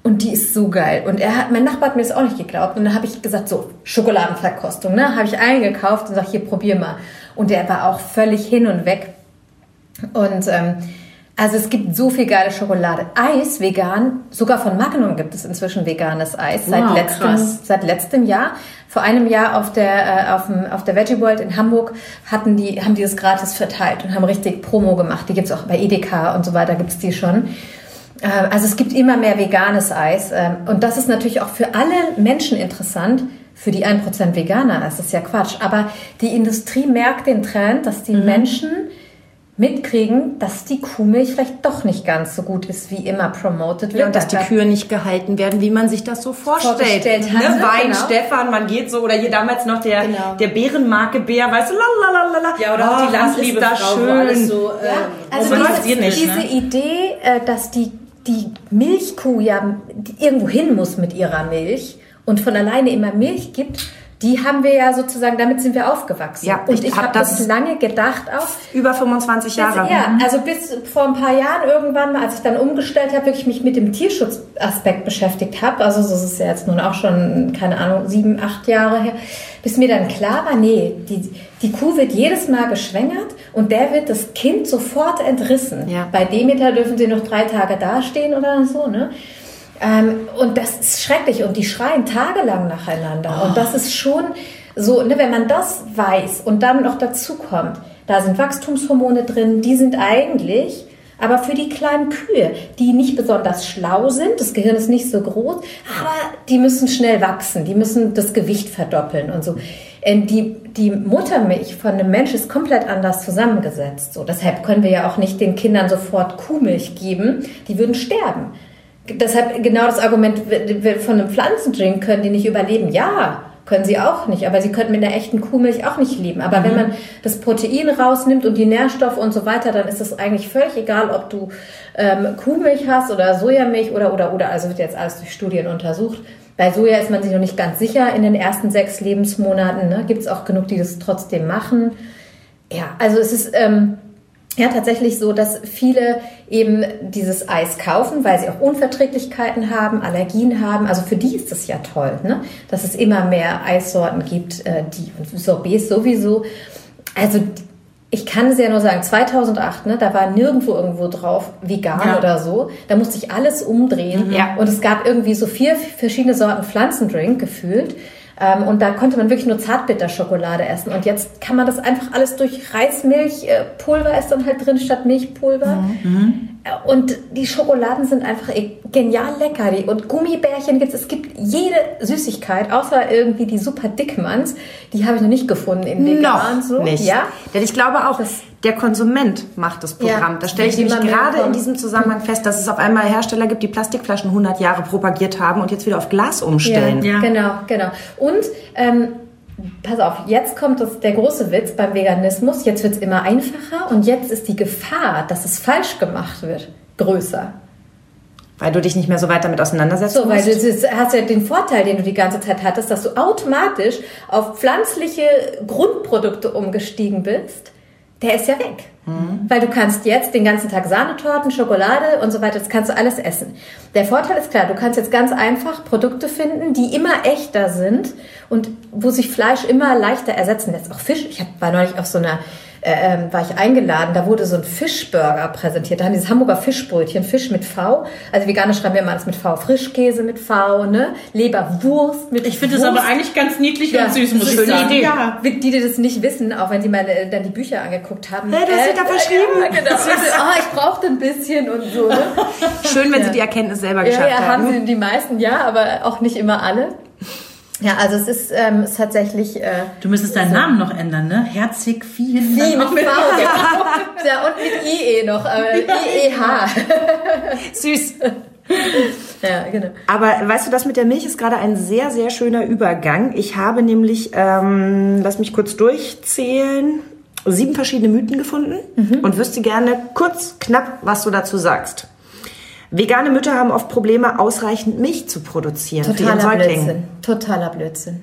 Und die ist so geil. Und er hat, mein Nachbar hat mir das auch nicht geglaubt. Und dann habe ich gesagt, so, Schokoladenverkostung, ne? Habe ich eingekauft und sag, hier, probier mal. Und der war auch völlig hin und weg. Und ähm, also es gibt so viel geile Schokolade. Eis vegan, sogar von Magnum gibt es inzwischen veganes Eis seit, wow, letztem, seit letztem Jahr. Vor einem Jahr auf der, äh, auf, dem, auf der Veggie World in Hamburg hatten die, haben die das gratis verteilt und haben richtig Promo gemacht. Die gibt's auch bei Edeka und so weiter, gibt's die schon. Äh, also es gibt immer mehr veganes Eis. Ähm, und das ist natürlich auch für alle Menschen interessant. Für die 1% Veganer das ist ja Quatsch. Aber die Industrie merkt den Trend, dass die mhm. Menschen mitkriegen, dass die Kuhmilch vielleicht doch nicht ganz so gut ist, wie immer promoted wird. Ja, und dass die Kühe nicht gehalten werden, wie man sich das so vorstellt. vorgestellt ne? hatte. Wein, genau. Stefan, man geht so, oder hier damals noch der, genau. der Bärenmarke Bär, weißt du, lalalala. Ja, oder oh, auch die Landliebe da Frau, schön. so, ja, also diese, nicht, diese ne? Idee, äh, dass die, die Milchkuh ja irgendwo hin muss mit ihrer Milch und von alleine immer Milch gibt, die haben wir ja sozusagen, damit sind wir aufgewachsen. Ja, und ich, ich habe hab das lange gedacht auch. Über 25 Jahre. Bis, ja, also bis vor ein paar Jahren irgendwann mal, als ich dann umgestellt habe, wirklich mich mit dem Tierschutzaspekt beschäftigt habe. Also das ist ja jetzt nun auch schon, keine Ahnung, sieben, acht Jahre her. Bis mir dann klar war, nee, die, die Kuh wird jedes Mal geschwängert und der wird das Kind sofort entrissen. Ja. Bei Demeter dürfen sie noch drei Tage dastehen oder so, ne? Ähm, und das ist schrecklich und die schreien tagelang nacheinander. Oh. Und das ist schon so, ne, wenn man das weiß und dann noch dazu kommt, da sind Wachstumshormone drin, die sind eigentlich aber für die kleinen Kühe, die nicht besonders schlau sind, das Gehirn ist nicht so groß, aber die müssen schnell wachsen, die müssen das Gewicht verdoppeln und so. Ähm, die, die Muttermilch von einem Mensch ist komplett anders zusammengesetzt. So, deshalb können wir ja auch nicht den Kindern sofort Kuhmilch geben, die würden sterben. Deshalb genau das Argument von einem Pflanzendrink können die nicht überleben. Ja, können sie auch nicht, aber sie könnten mit einer echten Kuhmilch auch nicht leben. Aber mhm. wenn man das Protein rausnimmt und die Nährstoffe und so weiter, dann ist es eigentlich völlig egal, ob du ähm, Kuhmilch hast oder Sojamilch oder oder oder. Also wird jetzt alles durch Studien untersucht. Bei Soja ist man sich noch nicht ganz sicher in den ersten sechs Lebensmonaten. Ne? Gibt es auch genug, die das trotzdem machen. Ja, also es ist ähm, ja tatsächlich so, dass viele eben dieses Eis kaufen, weil sie auch Unverträglichkeiten haben, Allergien haben. Also für die ist es ja toll, ne? dass es immer mehr Eissorten gibt, äh, die und Sorbets sowieso. Also ich kann es ja nur sagen, 2008, ne, da war nirgendwo irgendwo drauf vegan ja. oder so. Da musste ich alles umdrehen. Ja. Und es gab irgendwie so vier verschiedene Sorten Pflanzendrink gefühlt. Ähm, und da konnte man wirklich nur Zartbitterschokolade essen. Und jetzt kann man das einfach alles durch Reismilchpulver äh, ist dann halt drin statt Milchpulver. Mhm. Und die Schokoladen sind einfach e- genial lecker. Und Gummibärchen gibt es. Es gibt jede Süßigkeit, außer irgendwie die super Dickmanns. Die habe ich noch nicht gefunden in vegan. Noch so. nicht. Ja? Denn ich glaube auch, das der Konsument macht das Programm. Ja, da stelle ich nämlich gerade in diesem Zusammenhang fest, dass es auf einmal Hersteller gibt, die Plastikflaschen 100 Jahre propagiert haben und jetzt wieder auf Glas umstellen. Ja, ja. genau, genau. Und ähm, pass auf, jetzt kommt das, der große Witz beim Veganismus. Jetzt wird es immer einfacher und jetzt ist die Gefahr, dass es falsch gemacht wird, größer. Weil du dich nicht mehr so weit damit auseinandersetzt. So, weil du hast ja den Vorteil, den du die ganze Zeit hattest, dass du automatisch auf pflanzliche Grundprodukte umgestiegen bist der ist ja weg. Mhm. Weil du kannst jetzt den ganzen Tag Sahnetorten, Schokolade und so weiter, das kannst du alles essen. Der Vorteil ist klar, du kannst jetzt ganz einfach Produkte finden, die immer echter sind und wo sich Fleisch immer leichter ersetzen lässt. Auch Fisch. Ich war neulich auf so einer äh, ähm, war ich eingeladen, da wurde so ein Fischburger präsentiert. Da haben dieses Hamburger Fischbrötchen, Fisch mit V. Also Veganer schreiben wir immer alles mit V. Frischkäse mit V, ne? Leberwurst mit Ich finde das aber eigentlich ganz niedlich ja, und süß, muss ich sagen. Idee. Ja. Die, die das nicht wissen, auch wenn sie mal äh, dann die Bücher angeguckt haben. Ja, das äh, wird da verschrieben. Ja, genau. oh, ich brauchte ein bisschen und so. Ne? Schön, wenn ja. sie die Erkenntnis selber geschafft ja, ja, haben. haben sie die meisten, ja, aber auch nicht immer alle. Ja, also es ist, ähm, ist tatsächlich. Äh, du müsstest deinen so Namen noch ändern, ne? Herzig Viehen. Vie mit V, genau. ja, und mit IE noch, äh, IEH. Süß. Ja, genau. Aber weißt du, das mit der Milch ist gerade ein sehr, sehr schöner Übergang. Ich habe nämlich, ähm, lass mich kurz durchzählen, sieben verschiedene Mythen gefunden mhm. und wüsste gerne kurz, knapp, was du dazu sagst. Vegane Mütter haben oft Probleme, ausreichend Milch zu produzieren. Totaler Blödsinn. Totaler Blödsinn.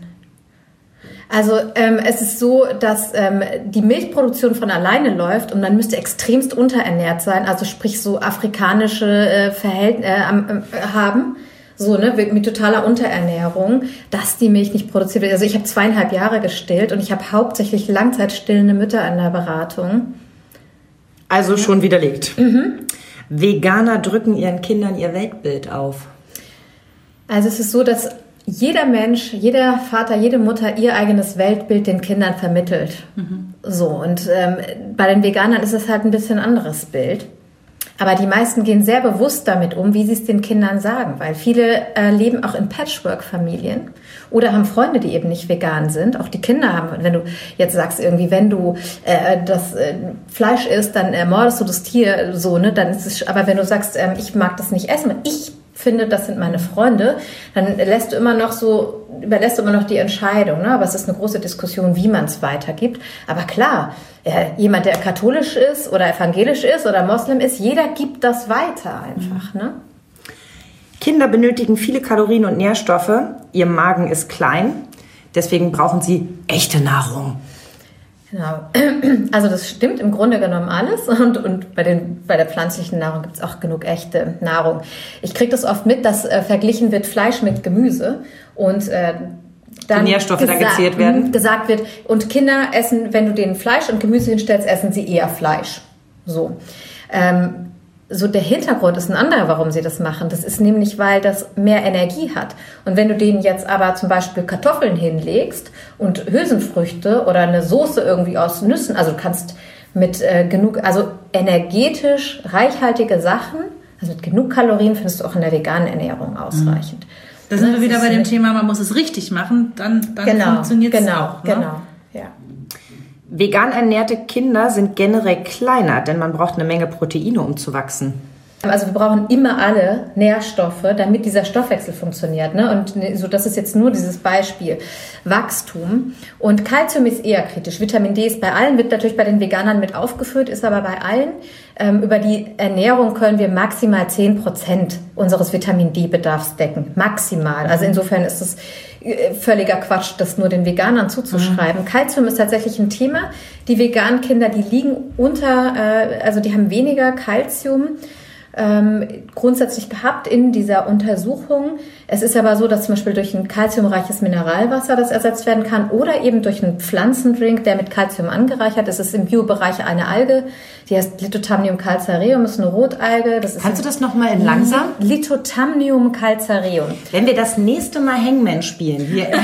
Also ähm, es ist so, dass ähm, die Milchproduktion von alleine läuft und man müsste extremst unterernährt sein, also sprich so afrikanische äh, Verhältnisse äh, äh, haben, so ne mit totaler Unterernährung, dass die Milch nicht produziert wird. Also ich habe zweieinhalb Jahre gestillt und ich habe hauptsächlich langzeitstillende Mütter in der Beratung. Also schon widerlegt. Mhm. Veganer drücken ihren Kindern ihr Weltbild auf. Also es ist so, dass jeder Mensch, jeder Vater, jede Mutter ihr eigenes Weltbild den Kindern vermittelt. Mhm. So, und ähm, bei den Veganern ist es halt ein bisschen anderes Bild. Aber die meisten gehen sehr bewusst damit um, wie sie es den Kindern sagen, weil viele äh, leben auch in Patchwork-Familien oder haben Freunde, die eben nicht vegan sind. Auch die Kinder haben, wenn du jetzt sagst irgendwie, wenn du äh, das äh, Fleisch isst, dann ermordest du das Tier, so ne, dann ist es. Aber wenn du sagst, ähm, ich mag das nicht essen, ich finde, das sind meine Freunde, dann lässt du immer noch so, überlässt du immer noch die Entscheidung. Ne? Aber es ist eine große Diskussion, wie man es weitergibt. Aber klar, äh, jemand, der katholisch ist oder evangelisch ist oder Moslem ist, jeder gibt das weiter einfach. Ne? Kinder benötigen viele Kalorien und Nährstoffe. Ihr Magen ist klein. Deswegen brauchen sie echte Nahrung. Genau. Also das stimmt im Grunde genommen alles und, und bei, den, bei der pflanzlichen Nahrung gibt es auch genug echte Nahrung. Ich kriege das oft mit, dass äh, verglichen wird Fleisch mit Gemüse und äh, dann die Nährstoffe dann gezählt werden. Mhm, gesagt wird, und Kinder essen, wenn du denen Fleisch und Gemüse hinstellst, essen sie eher Fleisch. So. Ähm, so der Hintergrund ist ein anderer, warum sie das machen. Das ist nämlich, weil das mehr Energie hat. Und wenn du denen jetzt aber zum Beispiel Kartoffeln hinlegst und Hülsenfrüchte oder eine Soße irgendwie aus Nüssen, also du kannst mit äh, genug, also energetisch reichhaltige Sachen, also mit genug Kalorien findest du auch in der veganen Ernährung ausreichend. Da sind wir wieder bei dem Thema, man muss es richtig machen, dann, dann genau, funktioniert es genau, auch. Ne? Genau, ja. Vegan ernährte Kinder sind generell kleiner, denn man braucht eine Menge Proteine, um zu wachsen. Also wir brauchen immer alle Nährstoffe, damit dieser Stoffwechsel funktioniert. Ne? Und ne, so, das ist jetzt nur dieses Beispiel. Wachstum. Und Kalzium ist eher kritisch. Vitamin D ist bei allen, wird natürlich bei den Veganern mit aufgeführt, ist aber bei allen. Ähm, über die Ernährung können wir maximal 10 Prozent unseres Vitamin D-Bedarfs decken. Maximal. Also insofern ist es äh, völliger Quatsch, das nur den Veganern zuzuschreiben. Mhm. ist tatsächlich ein Thema. Die veganen Kinder, die liegen unter, äh, also die haben weniger Kalzium ähm, grundsätzlich gehabt in dieser Untersuchung. Es ist aber so, dass zum Beispiel durch ein kalziumreiches Mineralwasser das ersetzt werden kann oder eben durch einen Pflanzendrink, der mit Kalzium angereichert ist. Es ist im Biobereich eine Alge, die heißt Lithotamnium calcareum, ist eine Rotalge. Das ist Kannst du das nochmal in langsam? Lithotamnium calcareum. Wenn wir das nächste Mal Hangman spielen, hier, ne,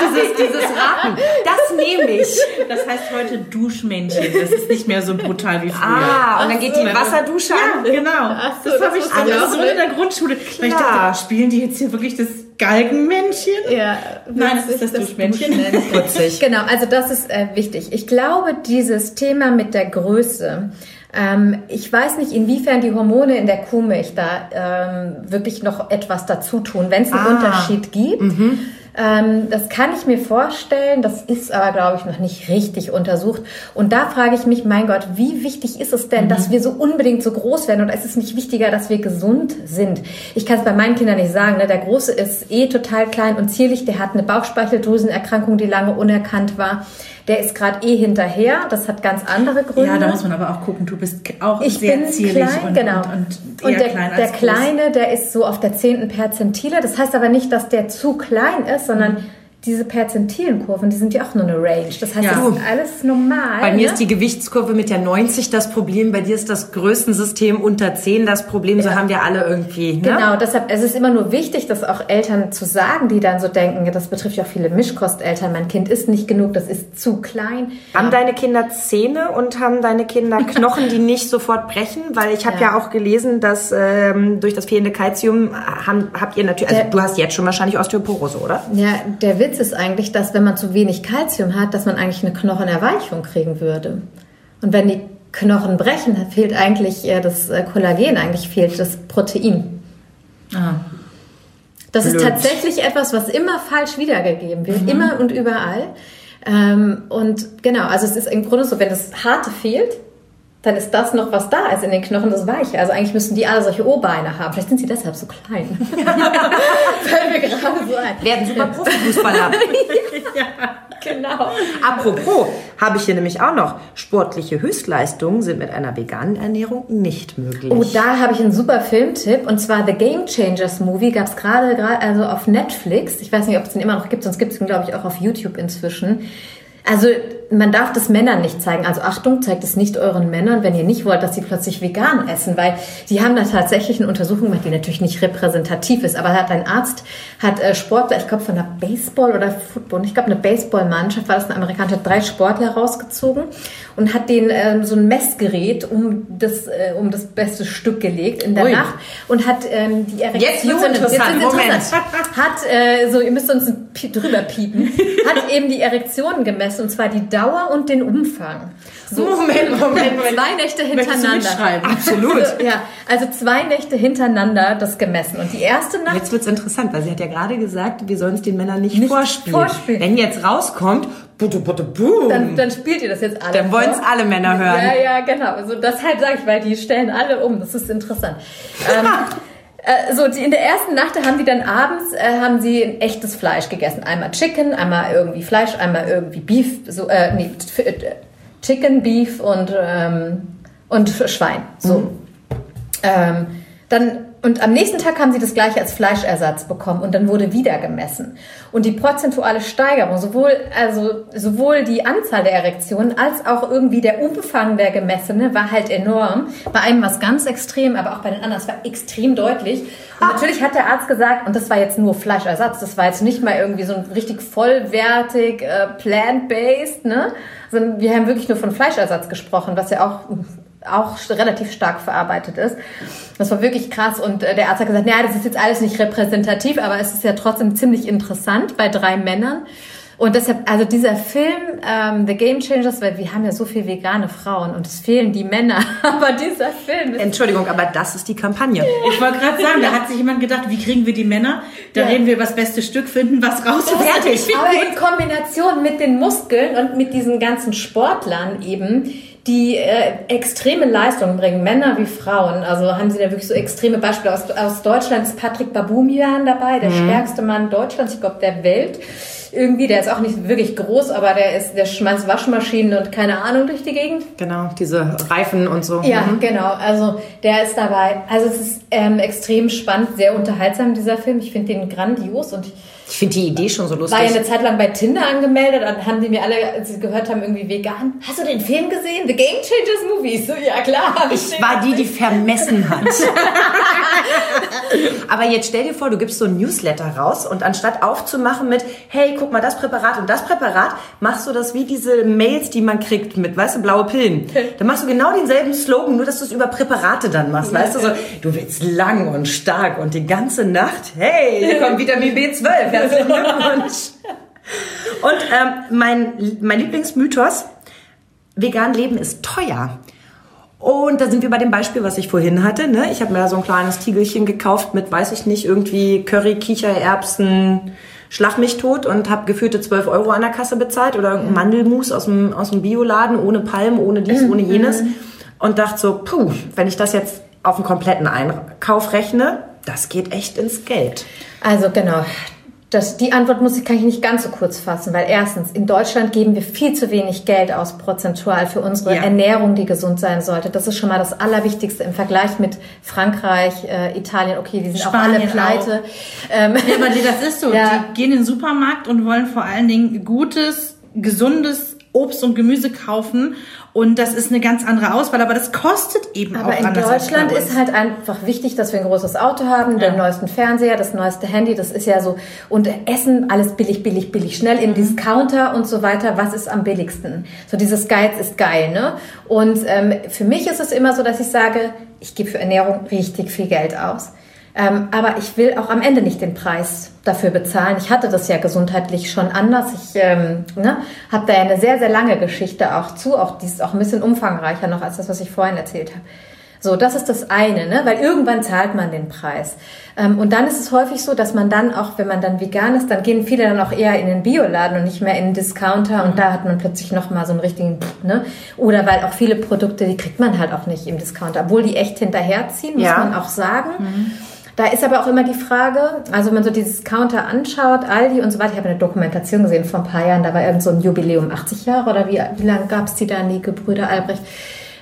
dieses, dieses Raten, das nehme ich. Das heißt heute Duschmännchen. Das ist nicht mehr so brutal wie früher. Ah, und dann geht die Wasserdusche an. Ja, genau. So, das habe ich alles so in der Grundschule. Klar. Weil ich dachte, spielen die jetzt hier wirklich das Galgenmännchen? Ja. Nein, das ist das, das Duschmännchen. Putzig. genau, also das ist äh, wichtig. Ich glaube, dieses Thema mit der Größe, ähm, ich weiß nicht, inwiefern die Hormone in der Kuhmilch da ähm, wirklich noch etwas dazu tun, wenn es einen ah. Unterschied gibt. Mhm. Ähm, das kann ich mir vorstellen, das ist aber, glaube ich, noch nicht richtig untersucht. Und da frage ich mich, mein Gott, wie wichtig ist es denn, mhm. dass wir so unbedingt so groß werden? Und ist es nicht wichtiger, dass wir gesund sind? Ich kann es bei meinen Kindern nicht sagen. Ne? Der Große ist eh total klein und zierlich, der hat eine Bauchspeicheldrüsenerkrankung, die lange unerkannt war. Der ist gerade eh hinterher. Das hat ganz andere Gründe. Ja, da muss man aber auch gucken. Du bist auch ich sehr bin zierlich klein, und, genau. und, und, und der, klein der Kleine, der ist so auf der zehnten Perzentile. Das heißt aber nicht, dass der zu klein ist, sondern mhm diese Perzentilenkurven, die sind ja auch nur eine Range. Das heißt, ja. das ist alles normal. Bei mir ne? ist die Gewichtskurve mit der 90 das Problem, bei dir ist das Größensystem unter 10 das Problem. So haben wir alle irgendwie. Ne? Genau, deshalb es ist immer nur wichtig, das auch Eltern zu sagen, die dann so denken, das betrifft ja auch viele Mischkosteltern, mein Kind ist nicht genug, das ist zu klein. Haben ja. deine Kinder Zähne und haben deine Kinder Knochen, die nicht sofort brechen? Weil ich habe ja. ja. auch gelesen, dass ähm, durch das fehlende Kalzium haben, habt ihr natürlich, also der, du hast jetzt schon wahrscheinlich Osteoporose, oder? Ja, der Witz ist eigentlich, dass wenn man zu wenig Kalzium hat, dass man eigentlich eine Knochenerweichung kriegen würde. Und wenn die Knochen brechen, fehlt eigentlich das äh, Kollagen, eigentlich fehlt das Protein. Ah. Das Blöd. ist tatsächlich etwas, was immer falsch wiedergegeben wird, mhm. immer und überall. Ähm, und genau, also es ist im Grunde so, wenn das Harte fehlt, dann ist das noch, was da ist in den Knochen, das Weiche. Also eigentlich müssten die alle solche O-Beine haben. Vielleicht sind sie deshalb so klein. Fällt mir gerade so ein. Werden super Profifußballer. ja, genau. Apropos, habe ich hier nämlich auch noch. Sportliche Höchstleistungen sind mit einer veganen Ernährung nicht möglich. Oh, da habe ich einen super Filmtipp. Und zwar The Game Changers Movie gab es gerade also auf Netflix. Ich weiß nicht, ob es den immer noch gibt, sonst gibt es ihn, glaube ich, auch auf YouTube inzwischen. Also man darf das Männern nicht zeigen. Also Achtung, zeigt es nicht euren Männern, wenn ihr nicht wollt, dass sie plötzlich vegan essen, weil die haben da tatsächlich eine Untersuchung gemacht, die natürlich nicht repräsentativ ist. Aber hat ein Arzt, hat äh, Sportler, ich glaube von der Baseball oder Football, ich glaube eine Baseballmannschaft, war das eine amerikanische, hat drei Sportler rausgezogen und hat denen ähm, so ein Messgerät um das, äh, um das beste Stück gelegt in der Ui. Nacht und hat ähm, die Erektion. Jetzt wird's interessant, jetzt Moment. Hat, äh, so, ihr müsst uns drüber piepen, hat eben die Erektionen gemessen und zwar die Dauer und den Umfang. So, Moment, Moment, Moment. Zwei Nächte hintereinander. Absolut. ja, also zwei Nächte hintereinander das gemessen. Und die erste Nacht. Jetzt wird's interessant, weil sie hat ja gerade gesagt, wir sollen es den Männern nicht, nicht vorspielen. vorspielen. Wenn jetzt rauskommt, butte, butte, boom, dann, dann spielt ihr das jetzt alle. Dann wollen es alle Männer hören. Ja, ja, genau. Also das halt sage ich, weil die stellen alle um. Das ist interessant. ähm, äh, so, die, in der ersten Nacht haben die dann abends äh, haben sie ein echtes Fleisch gegessen. Einmal Chicken, einmal irgendwie Fleisch, einmal irgendwie Beef, so, äh, nee, äh, Chicken, Beef und, ähm, und Schwein. So. Mhm. Ähm, dann und am nächsten Tag haben sie das gleiche als Fleischersatz bekommen und dann wurde wieder gemessen. Und die prozentuale Steigerung, sowohl, also, sowohl die Anzahl der Erektionen als auch irgendwie der Umfang der Gemessene war halt enorm. Bei einem war es ganz extrem, aber auch bei den anderen, es war extrem deutlich. Und natürlich hat der Arzt gesagt, und das war jetzt nur Fleischersatz, das war jetzt nicht mal irgendwie so ein richtig vollwertig, äh, plant-based, ne? Sondern wir haben wirklich nur von Fleischersatz gesprochen, was ja auch auch relativ stark verarbeitet ist. Das war wirklich krass und äh, der Arzt hat gesagt, naja, das ist jetzt alles nicht repräsentativ, aber es ist ja trotzdem ziemlich interessant bei drei Männern. Und deshalb, also dieser Film, ähm, The Game Changers, weil wir haben ja so viele vegane Frauen und es fehlen die Männer, aber dieser Film ist Entschuldigung, aber das ist die Kampagne. Ich wollte gerade sagen, da hat sich jemand gedacht, wie kriegen wir die Männer? Da ja. reden wir über das beste Stück, finden was raus und fertig. Aber in Kombination mit den Muskeln und mit diesen ganzen Sportlern eben, die äh, extreme Leistungen bringen, Männer wie Frauen. Also haben sie da wirklich so extreme Beispiele. Aus, aus Deutschland ist Patrick Babumian dabei, der mhm. stärkste Mann Deutschlands, ich glaube der Welt. Irgendwie, der ist auch nicht wirklich groß, aber der ist, der schmeißt Waschmaschinen und keine Ahnung durch die Gegend. Genau, diese Reifen und so. Ja, mhm. genau. Also der ist dabei. Also es ist ähm, extrem spannend, sehr unterhaltsam, dieser Film. Ich finde den grandios und ich ich finde die Idee schon so lustig. War ja eine Zeit lang bei Tinder angemeldet und haben die mir alle, als sie gehört haben, irgendwie vegan. Hast du den Film gesehen? The Game Changers Movies? So, ja klar. Ich, ich war die, die vermessen hat. Aber jetzt stell dir vor, du gibst so ein Newsletter raus und anstatt aufzumachen mit, hey, guck mal, das Präparat und das Präparat, machst du das wie diese Mails, die man kriegt mit, weißt du, blaue Pillen. Dann machst du genau denselben Slogan, nur dass du es über Präparate dann machst, weißt du, so, du willst lang und stark und die ganze Nacht, hey, hier kommt Vitamin B12 Herzlichen Glückwunsch. Und ähm, mein, mein Lieblingsmythos, vegan leben ist teuer. Und da sind wir bei dem Beispiel, was ich vorhin hatte. Ne? Ich habe mir da so ein kleines Tiegelchen gekauft mit, weiß ich nicht, irgendwie Curry, Kichererbsen, Schlag mich tot und habe geführte 12 Euro an der Kasse bezahlt oder irgendein Mandelmus aus dem, aus dem Bioladen, ohne Palmen, ohne dies, ohne jenes. Und dachte so, puh, wenn ich das jetzt auf einen kompletten Einkauf rechne, das geht echt ins Geld. Also genau, das, die Antwort muss ich, kann ich nicht ganz so kurz fassen, weil erstens, in Deutschland geben wir viel zu wenig Geld aus prozentual für unsere ja. Ernährung, die gesund sein sollte. Das ist schon mal das Allerwichtigste im Vergleich mit Frankreich, äh, Italien. Okay, die sind Spanien auch alle pleite. Auch. Ähm, ja, aber das ist so. Ja. Die gehen in den Supermarkt und wollen vor allen Dingen gutes, gesundes Obst und Gemüse kaufen und das ist eine ganz andere Auswahl, aber das kostet eben aber auch anders. Aber in Deutschland ist halt einfach wichtig, dass wir ein großes Auto haben, ja. den neuesten Fernseher, das neueste Handy, das ist ja so. Und Essen, alles billig, billig, billig, schnell im mhm. Discounter und so weiter. Was ist am billigsten? So dieses Geiz ist geil, ne? Und ähm, für mich ist es immer so, dass ich sage, ich gebe für Ernährung richtig viel Geld aus. Ähm, aber ich will auch am Ende nicht den Preis dafür bezahlen. Ich hatte das ja gesundheitlich schon anders. Ich ähm, ne, habe da ja eine sehr, sehr lange Geschichte auch zu. Auch die ist auch ein bisschen umfangreicher noch als das, was ich vorhin erzählt habe. So, das ist das eine, ne? weil irgendwann zahlt man den Preis. Ähm, und dann ist es häufig so, dass man dann auch, wenn man dann vegan ist, dann gehen viele dann auch eher in den Bioladen und nicht mehr in den Discounter und da hat man plötzlich nochmal so einen richtigen, ne? Oder weil auch viele Produkte, die kriegt man halt auch nicht im Discounter, obwohl die echt hinterherziehen, muss ja. man auch sagen. Mhm. Da ist aber auch immer die Frage, also wenn man so dieses Counter anschaut, Aldi und so weiter, ich habe eine Dokumentation gesehen vor ein paar Jahren, da war irgend so ein Jubiläum, 80 Jahre oder wie, wie lange gab es die da, die Gebrüder Albrecht?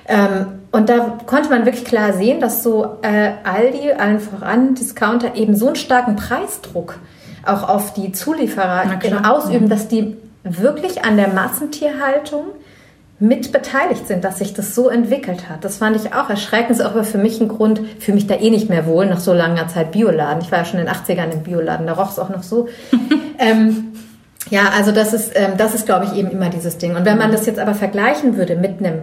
Ähm, und da konnte man wirklich klar sehen, dass so äh, Aldi, allen voran Discounter, eben so einen starken Preisdruck auch auf die Zulieferer ausüben, dass die wirklich an der Massentierhaltung mit beteiligt sind, dass sich das so entwickelt hat. Das fand ich auch erschreckend. Das ist auch für mich ein Grund, für mich da eh nicht mehr wohl nach so langer Zeit Bioladen. Ich war ja schon in den 80ern im Bioladen, da roch es auch noch so. ähm, ja, also das ist, ähm, das ist, glaube ich, eben immer dieses Ding. Und wenn man das jetzt aber vergleichen würde mit einem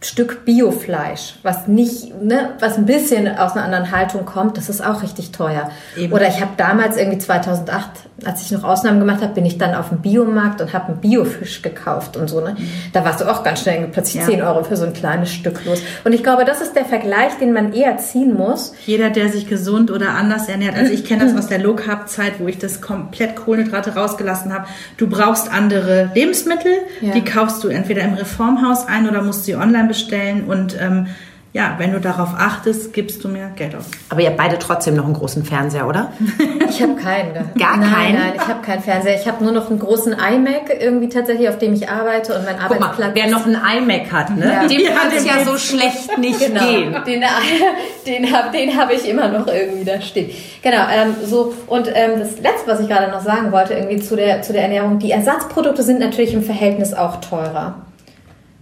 Stück Biofleisch, was nicht, ne, was ein bisschen aus einer anderen Haltung kommt, das ist auch richtig teuer. Eben. Oder ich habe damals irgendwie 2008 als ich noch Ausnahmen gemacht habe, bin ich dann auf dem Biomarkt und habe einen Biofisch gekauft und so. Ne? Da warst du auch ganz schnell plötzlich ja. 10 Euro für so ein kleines Stück los. Und ich glaube, das ist der Vergleich, den man eher ziehen muss. Jeder, der sich gesund oder anders ernährt, also ich kenne das aus der Low Carb Zeit, wo ich das komplett Kohlenhydrate rausgelassen habe. Du brauchst andere Lebensmittel, ja. die kaufst du entweder im Reformhaus ein oder musst sie online bestellen und ähm, ja, wenn du darauf achtest, gibst du mir Geld aus. Aber ihr habt beide trotzdem noch einen großen Fernseher, oder? ich habe keinen. Gar nein, keinen? Nein, ich habe keinen Fernseher. Ich habe nur noch einen großen iMac irgendwie tatsächlich, auf dem ich arbeite und mein Guck Arbeitsplatz. Mal, wer noch einen iMac hat, ne? Ja. dem ja, kann es ja so schlecht nicht genau. gehen. Den, den habe den hab ich immer noch irgendwie da stehen. Genau, ähm, so und ähm, das Letzte, was ich gerade noch sagen wollte, irgendwie zu der, zu der Ernährung, die Ersatzprodukte sind natürlich im Verhältnis auch teurer.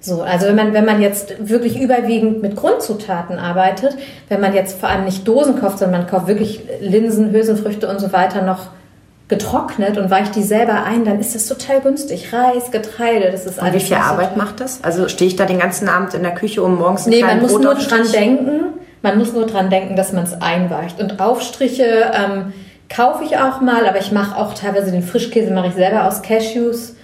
So, also wenn man, wenn man jetzt wirklich überwiegend mit Grundzutaten arbeitet, wenn man jetzt vor allem nicht Dosen kauft, sondern man kauft wirklich Linsen, Hülsenfrüchte und so weiter noch getrocknet und weicht die selber ein, dann ist das total günstig. Reis, Getreide, das ist alles. Und wie viel Arbeit macht das? Also stehe ich da den ganzen Abend in der Küche, um morgens einen Nee, man muss Brot nur dran denken, man muss nur dran denken, dass man es einweicht. Und Aufstriche ähm, kaufe ich auch mal, aber ich mache auch teilweise den Frischkäse mache ich selber aus Cashews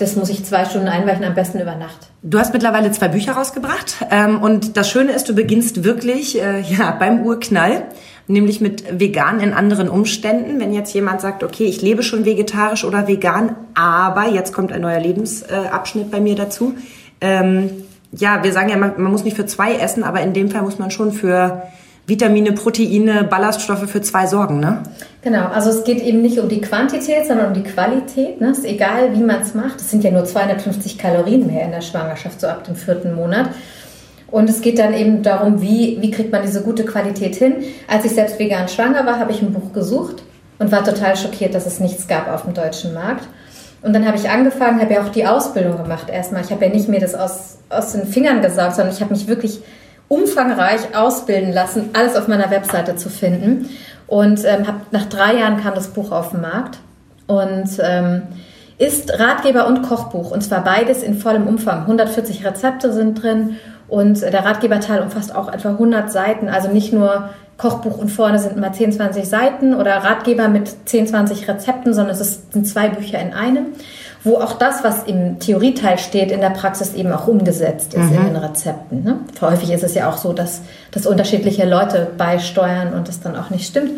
das muss ich zwei Stunden einweichen, am besten über Nacht. Du hast mittlerweile zwei Bücher rausgebracht ähm, und das Schöne ist, du beginnst wirklich äh, ja beim Urknall, nämlich mit vegan in anderen Umständen. Wenn jetzt jemand sagt, okay, ich lebe schon vegetarisch oder vegan, aber jetzt kommt ein neuer Lebensabschnitt bei mir dazu. Ähm, ja, wir sagen ja, man, man muss nicht für zwei essen, aber in dem Fall muss man schon für Vitamine, Proteine, Ballaststoffe für zwei sorgen, ne? Genau, also es geht eben nicht um die Quantität, sondern um die Qualität. Ne? Es ist egal, wie man es macht. Es sind ja nur 250 Kalorien mehr in der Schwangerschaft, so ab dem vierten Monat. Und es geht dann eben darum, wie, wie kriegt man diese gute Qualität hin. Als ich selbst vegan schwanger war, habe ich ein Buch gesucht und war total schockiert, dass es nichts gab auf dem deutschen Markt. Und dann habe ich angefangen, habe ja auch die Ausbildung gemacht erstmal. Ich habe ja nicht mir das aus, aus den Fingern gesaugt, sondern ich habe mich wirklich umfangreich ausbilden lassen, alles auf meiner Webseite zu finden. Und ähm, hab, nach drei Jahren kam das Buch auf den Markt und ähm, ist Ratgeber und Kochbuch. Und zwar beides in vollem Umfang. 140 Rezepte sind drin und der Ratgeberteil umfasst auch etwa 100 Seiten. Also nicht nur Kochbuch und vorne sind immer 10, 20 Seiten oder Ratgeber mit 10, 20 Rezepten, sondern es sind zwei Bücher in einem wo auch das, was im Theorieteil steht, in der Praxis eben auch umgesetzt ist mhm. in den Rezepten. Ne? Häufig ist es ja auch so, dass, dass unterschiedliche Leute beisteuern und das dann auch nicht stimmt.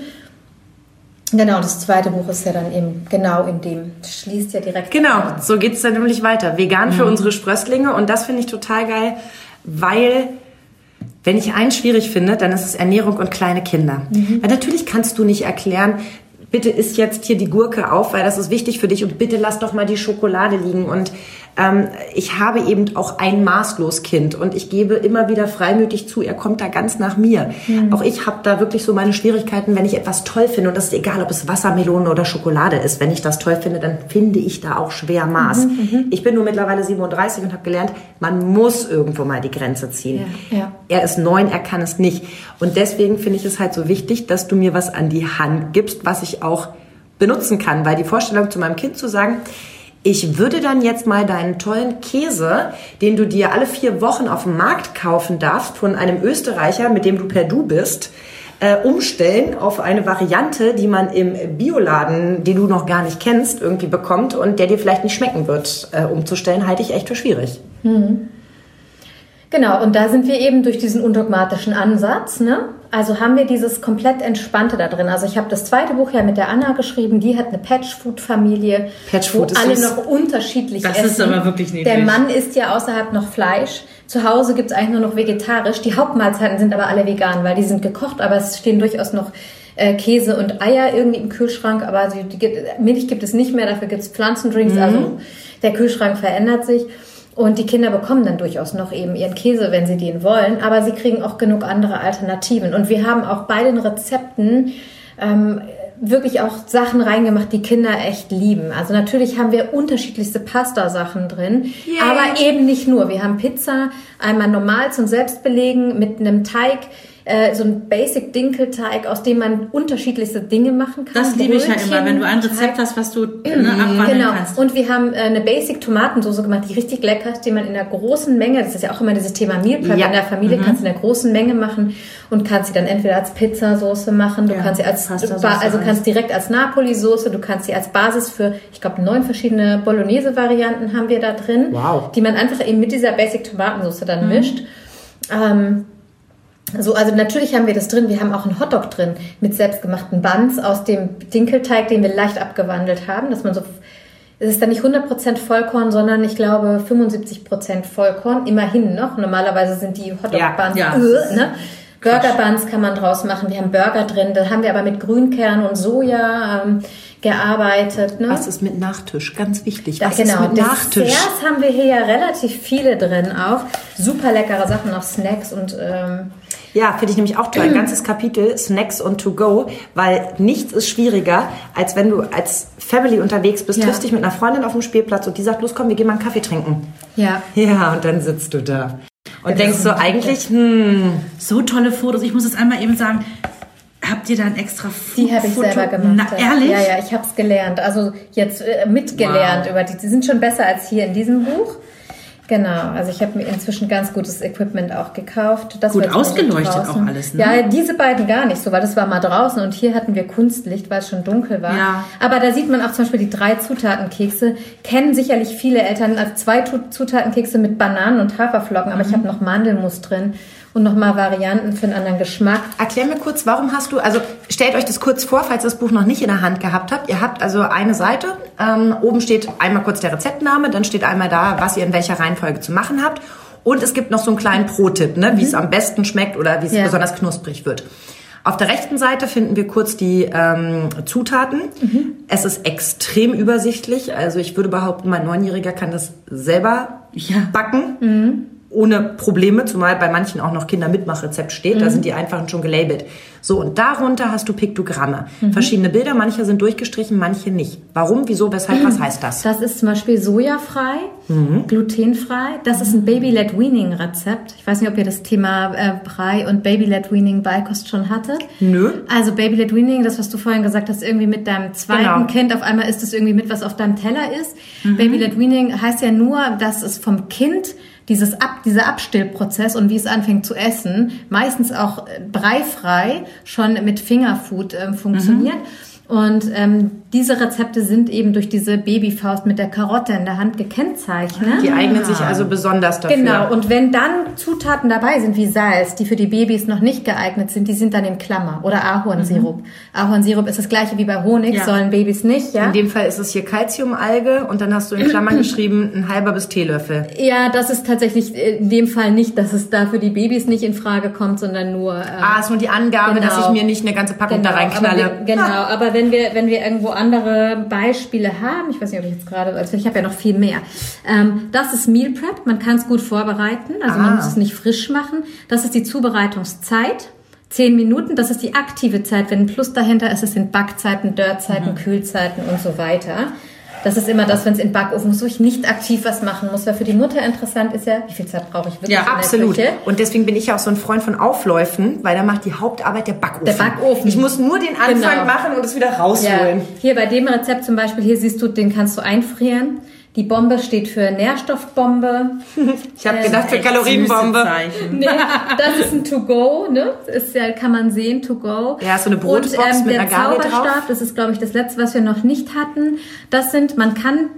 Genau, das zweite Buch ist ja dann eben genau in dem, schließt ja direkt. Genau, an. so geht es dann nämlich weiter. Vegan mhm. für unsere Sprösslinge und das finde ich total geil, weil wenn ich eins schwierig finde, dann ist es Ernährung und kleine Kinder. Mhm. Weil natürlich kannst du nicht erklären, bitte isst jetzt hier die Gurke auf, weil das ist wichtig für dich und bitte lass doch mal die Schokolade liegen. Und ähm, ich habe eben auch ein maßlos Kind und ich gebe immer wieder freimütig zu, er kommt da ganz nach mir. Mhm. Auch ich habe da wirklich so meine Schwierigkeiten, wenn ich etwas toll finde und das ist egal, ob es Wassermelone oder Schokolade ist. Wenn ich das toll finde, dann finde ich da auch schwer Maß. Mhm, mhm. ich bin nur mittlerweile 37 und habe gelernt, man muss irgendwo mal die Grenze ziehen. Ja, ja. Er ist neun, er kann es nicht. Und deswegen finde ich es halt so wichtig, dass du mir was an die Hand gibst, was ich auch benutzen kann, weil die Vorstellung zu meinem Kind zu sagen, ich würde dann jetzt mal deinen tollen Käse, den du dir alle vier Wochen auf dem Markt kaufen darfst, von einem Österreicher, mit dem du per Du bist, äh, umstellen auf eine Variante, die man im Bioladen, die du noch gar nicht kennst, irgendwie bekommt und der dir vielleicht nicht schmecken wird, äh, umzustellen, halte ich echt für schwierig. Mhm. Genau, und da sind wir eben durch diesen undogmatischen Ansatz, ne? Also haben wir dieses komplett Entspannte da drin. Also ich habe das zweite Buch ja mit der Anna geschrieben, die hat eine Patchfood-Familie, Patchfood wo alle noch unterschiedlich das essen. ist aber wirklich niedlich. Der Mann isst ja außerhalb noch Fleisch. Zu Hause gibt's eigentlich nur noch vegetarisch. Die Hauptmahlzeiten sind aber alle vegan, weil die sind gekocht, aber es stehen durchaus noch äh, Käse und Eier irgendwie im Kühlschrank. Aber die, die, Milch gibt es nicht mehr, dafür gibt's Pflanzendrinks. Also der Kühlschrank verändert sich. Und die Kinder bekommen dann durchaus noch eben ihren Käse, wenn sie den wollen, aber sie kriegen auch genug andere Alternativen. Und wir haben auch bei den Rezepten ähm, wirklich auch Sachen reingemacht, die Kinder echt lieben. Also natürlich haben wir unterschiedlichste Pasta-Sachen drin, Yay. aber eben nicht nur. Wir haben Pizza einmal normal zum Selbstbelegen mit einem Teig, äh, so ein Basic Dinkelteig, aus dem man unterschiedlichste Dinge machen kann. Das liebe ich ja Brötchen, immer, wenn du ein Rezept Teig. hast, was du ne, abwandeln Genau. kannst. Und wir haben äh, eine Basic Tomatensoße gemacht, die richtig lecker ist, die man in einer großen Menge, das ist ja auch immer dieses Thema Meal Prep Ja. in der Familie, Mhm. kannst du in einer großen Menge machen und kannst sie dann entweder als Pizzasoße machen, du Ja, kannst sie als also kannst direkt als Napoli-Soße, du kannst sie als Basis für, ich glaube, neun verschiedene Bolognese-Varianten haben wir da drin, Wow. die man einfach eben mit dieser Basic Tomatensoße dann Mhm. mischt. Ähm, so, also natürlich haben wir das drin. Wir haben auch einen Hotdog drin mit selbstgemachten Buns aus dem Dinkelteig, den wir leicht abgewandelt haben, dass man so es ist dann nicht 100% Vollkorn, sondern ich glaube 75% Vollkorn, immerhin noch. Normalerweise sind die Hotdog-Buns, Ja, ja. äh, ne? Burger-Buns kann man draus machen. Wir haben Burger drin, da haben wir aber mit Grünkern und Soja ähm, gearbeitet. Ne? Was ist mit Nachtisch? Ganz wichtig. Was ist mit Nachtisch? Desserts haben wir hier ja relativ viele drin auch. Super leckere Sachen, auch Snacks und ähm, Ja, finde ich nämlich auch toll. Ein ganzes Kapitel Snacks und To Go, weil nichts ist schwieriger, als wenn du als Family unterwegs bist, Ja. triffst dich mit einer Freundin auf dem Spielplatz und die sagt, los komm, wir gehen mal einen Kaffee trinken. ja. Ja, und dann sitzt du da. Und Ja, denkst so eigentlich, hm, So tolle Fotos. Ich muss es einmal eben sagen. Habt ihr da ein extra Die habe ich Foto? selber gemacht. Na, ehrlich? Ja, ja, ich habe es gelernt. Also jetzt äh, mitgelernt Wow. über die. Die sind schon besser als hier in diesem Buch. Genau, also ich habe mir inzwischen ganz gutes Equipment auch gekauft. Das Gut ausgeleuchtet auch alles, ne? Ja, diese beiden gar nicht so, weil das war mal draußen und hier hatten wir Kunstlicht, weil es schon dunkel war. Ja. Aber da sieht man auch zum Beispiel die drei Zutatenkekse. Kennen sicherlich viele Eltern als zwei Zutatenkekse mit Bananen und Haferflocken, aber Mhm. ich habe noch Mandelmus drin und nochmal Varianten für einen anderen Geschmack. Erklär mir kurz, warum hast du, also stellt euch das kurz vor, falls ihr das Buch noch nicht in der Hand gehabt habt. Ihr habt also eine Seite, ähm, oben steht einmal kurz der Rezeptname, dann steht einmal da, was ihr in welcher Reihenfolge zu machen habt. Und es gibt noch so einen kleinen Pro-Tipp, ne, wie es am besten schmeckt oder wie es Ja. besonders knusprig wird. Auf der rechten Seite finden wir kurz die ähm, Zutaten. Es ist extrem übersichtlich. Also ich würde behaupten, mein Neunjähriger kann das selber Ja. backen ohne Probleme, zumal bei manchen auch noch Kindermitmachrezept steht. Da sind die einfach schon gelabelt. So, und darunter hast du Piktogramme. Verschiedene Bilder, manche sind durchgestrichen, manche nicht. Warum, wieso, weshalb, was heißt das? Das ist zum Beispiel sojafrei, Mhm. glutenfrei. Das ist ein Baby-led Weaning Rezept. Ich weiß nicht, ob ihr das Thema äh, Brei und Baby-led Weaning Beikost schon hattet. Nö. Also Baby-led Weaning, das was du vorhin gesagt hast, irgendwie mit deinem zweiten Genau. Kind, auf einmal ist es irgendwie mit, was auf deinem Teller ist. Mhm. Baby-led Weaning heißt ja nur, dass es vom Kind dieses Ab, dieser Abstillprozess und wie es anfängt zu essen, meistens auch äh, breifrei schon mit Fingerfood ähm, funktioniert. Und ähm, diese Rezepte sind eben durch diese Babyfaust mit der Karotte in der Hand gekennzeichnet. Die eignen sich also besonders dafür. Genau, und wenn dann Zutaten dabei sind wie Salz, die für die Babys noch nicht geeignet sind, die sind dann in Klammer. Oder Ahornsirup. Ahornsirup ist das gleiche wie bei Honig, Ja. sollen Babys nicht, ja? In dem Fall ist es hier Calciumalge und dann hast du in Klammern geschrieben, ein halber bis Teelöffel. Ja, das ist tatsächlich in dem Fall nicht, dass es da für die Babys nicht in Frage kommt, sondern nur... ähm, Ah, ist nur die Angabe, Genau. dass ich mir nicht eine ganze Packung da reinknalle. Aber genau, aber wenn wir, wenn wir irgendwo andere Beispiele haben, ich weiß nicht, ob ich jetzt gerade, also ich habe ja noch viel mehr. Ähm, das ist Meal Prep, man kann es gut vorbereiten, also Ah. man muss es nicht frisch machen. Das ist die Zubereitungszeit. Zehn Minuten, das ist die aktive Zeit. Wenn ein Plus dahinter ist, es sind Backzeiten, Dörrzeiten, Kühlzeiten und so weiter. Das ist immer das, wenn es in Backofen muss, wo ich nicht aktiv was machen muss. Weil für die Mutter interessant ist ja, wie viel Zeit brauche ich wirklich Ja, Absolut. Und deswegen bin ich ja auch so ein Freund von Aufläufen, weil da macht die Hauptarbeit der Backofen. Der Backofen. Ich muss nur den Anfang Genau. machen und es wieder Ja, rausholen. hier bei dem Rezept zum Beispiel, hier siehst du, den kannst du einfrieren. Die Bombe steht für Nährstoffbombe. Ich habe Ähm, gedacht für Kalorienbombe. Nee, das ist ein To-Go, ne? Das ist ja, kann man sehen, To-Go. Ja, so eine Brotbox Und ähm, mit der einer drauf. Zauberstab, das ist, glaube ich, das letzte, was wir noch nicht hatten. Das sind, man kann